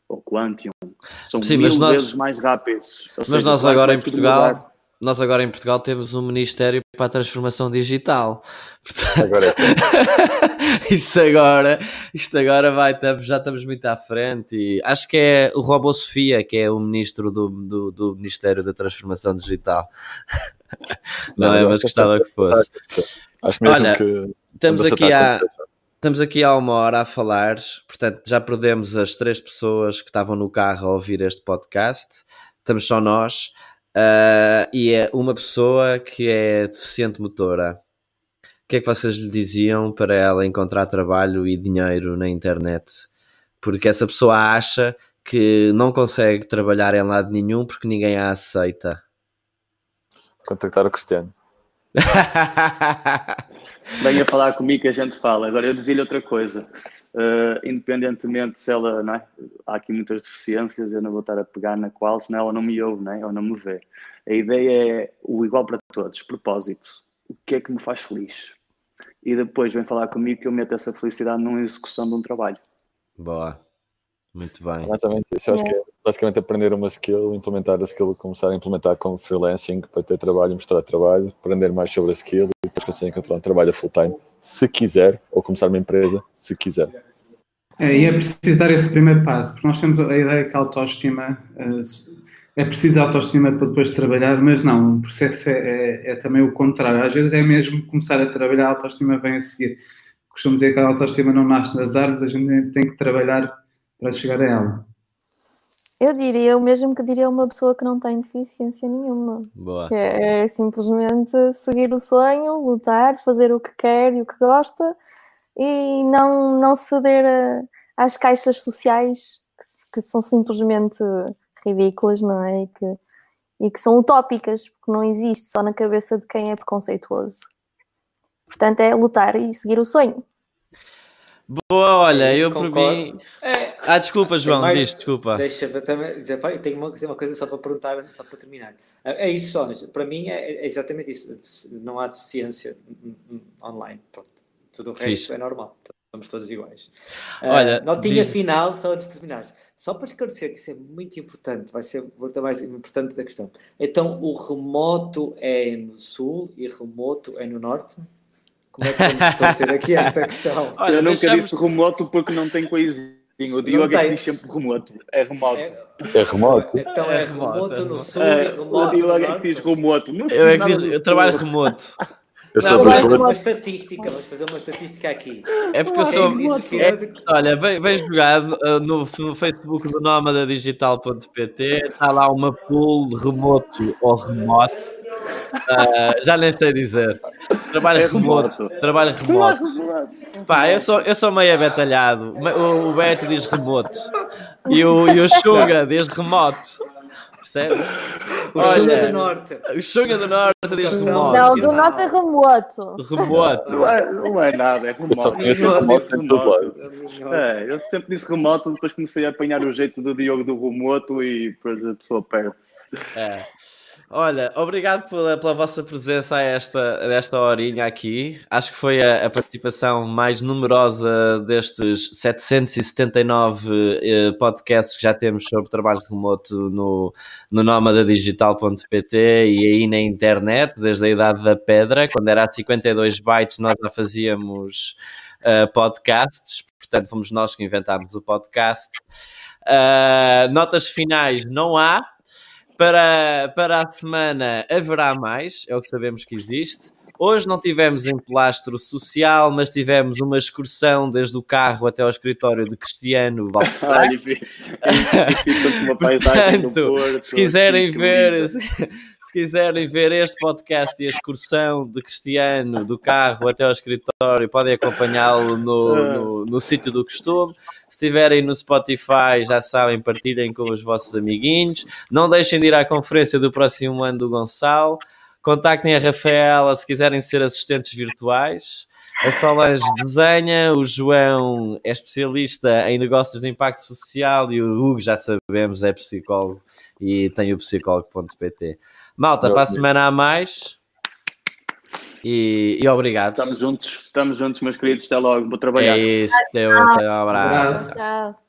ou Quantium. São Sim, mil nós, vezes mais rápidos. Ou mas seja, nós agora em Portugal... Nós agora em Portugal temos um Ministério para a Transformação Digital. Portanto, agora é. isso agora, isto agora vai, já estamos muito à frente. E acho que é o Robô Sofia, que é o ministro do, do, do Ministério da Transformação Digital. Não, Não é, mas gostava que fosse. Acho mesmo Olha, que estamos aqui há. Estamos aqui há uma hora a falar, portanto já perdemos as três pessoas que estavam no carro a ouvir este podcast. Estamos só nós. Uh, e é uma pessoa que é deficiente motora. O que é que vocês lhe diziam para ela encontrar trabalho e dinheiro na internet? Porque essa pessoa acha que não consegue trabalhar em lado nenhum porque ninguém a aceita. Contactar o Cristiano. Venha falar comigo que a gente fala. Agora eu dizia-lhe outra coisa. Uh, independentemente se ela, não é? há aqui muitas deficiências, eu não vou estar a pegar na qual, senão ela não me ouve, não é? ou não me vê. A ideia é o igual para todos, propósito. O que é que me faz feliz? E depois vem falar comigo que eu meto essa felicidade numa execução de um trabalho. Boa. Muito bem. Exatamente isso. Acho que é basicamente aprender uma skill, implementar a skill, começar a implementar como freelancing para ter trabalho, mostrar trabalho, aprender mais sobre a skill conseguir encontrar um trabalho a full time, se quiser, ou começar uma empresa, se quiser. É, e é preciso dar esse primeiro passo, porque nós temos a ideia que a autoestima é preciso autoestima para depois trabalhar, mas não, o processo é, é, é, também o contrário. Às vezes é mesmo começar a trabalhar, a autoestima vem a seguir. Costumo dizer que a autoestima não nasce nas árvores, a gente tem que trabalhar para chegar a ela. Eu diria, o mesmo que diria uma pessoa que não tem deficiência nenhuma. Boa. Que é, é simplesmente seguir o sonho, lutar, fazer o que quer e o que gosta e não, não ceder a, às caixas sociais que, que, são simplesmente ridículas, não é? E que, e que são utópicas, porque não existe só na cabeça de quem é preconceituoso. Portanto, é lutar e seguir o sonho. Boa, olha, é eu por mim. É, ah, desculpa, João, mais... diz, desculpa. Deixa-me também dizer, pá, tenho uma, uma coisa só para perguntar, só para terminar. É, é isso só, para mim é, é, exatamente isso. Não há deficiência online. Pronto. Tudo o resto Fiz. é normal. Somos todos iguais. Ah, olha, uh, notinha diz... final, só antes de terminar. Só para esclarecer que isso é muito importante, vai ser muito mais importante da questão. Então, o remoto é no sul e remoto é no norte? Como é que vamos esclarecer aqui esta questão? Olha, eu nunca deixamos... disse remoto porque não tem coisinho. O Diogo é que diz sempre remoto. É remoto. É, é remoto. Então é, é remoto, remoto no sul é, e remoto O Diogo é que diz remoto. Não eu é que diz, eu trabalho remoto. Eu não, vamos fazer uma estatística, vamos fazer uma estatística aqui. É porque eu sou. É, olha, bem, bem jogado uh, no, no, Facebook do Digital.pt está lá uma pool remoto ou remoto. Uh, já nem sei dizer. Trabalho É remoto. remoto. Trabalho remoto. Pá, eu sou, eu sou meio abetalhado. O, o Beto diz remoto. E o, e o Xunga diz remoto. Percebes? O Olha, Xunga do Norte. O Xunga do Norte diz remoto. Não, do norte é remoto. Remoto. Não é, não é nada, é Eu só remoto. conheço Eu remoto em todo lado. É, eu sempre disse remoto, depois comecei a apanhar o jeito do Diogo do remoto e depois a pessoa perde-se. É. Olha, obrigado pela, pela vossa presença a esta, a esta horinha aqui. Acho que foi a, a participação mais numerosa destes 779 eh, podcasts que já temos sobre trabalho remoto no, no nomadadigital.pt e aí na internet, desde a idade da pedra, quando era a 52 bytes, nós já fazíamos eh, podcasts, portanto, fomos nós que inventámos o podcast. Uh, notas finais não há. Para, para a semana haverá mais, é o que sabemos que existe. Hoje não tivemos em plastro social, mas tivemos uma excursão desde o carro até ao escritório de Cristiano Baltar. Portanto, se quiserem ver, se quiserem ver este podcast e a excursão de Cristiano do carro até ao escritório, podem acompanhá-lo no, no, no sítio do costume. Se estiverem no Spotify, já sabem, partilhem com os vossos amiguinhos. Não deixem de ir à conferência do próximo ano do Gonçalo. Contactem a Rafaela se quiserem ser assistentes virtuais. A Solange desenha, o João é especialista em negócios de impacto social e o Hugo, já sabemos, é psicólogo e tem o psicólogo.pt. Malta, para a semana a mais e, e obrigado. Estamos juntos, estamos juntos, meus queridos. Até logo, vou trabalhar. É isso, teu, um abraço. abraço. Tchau.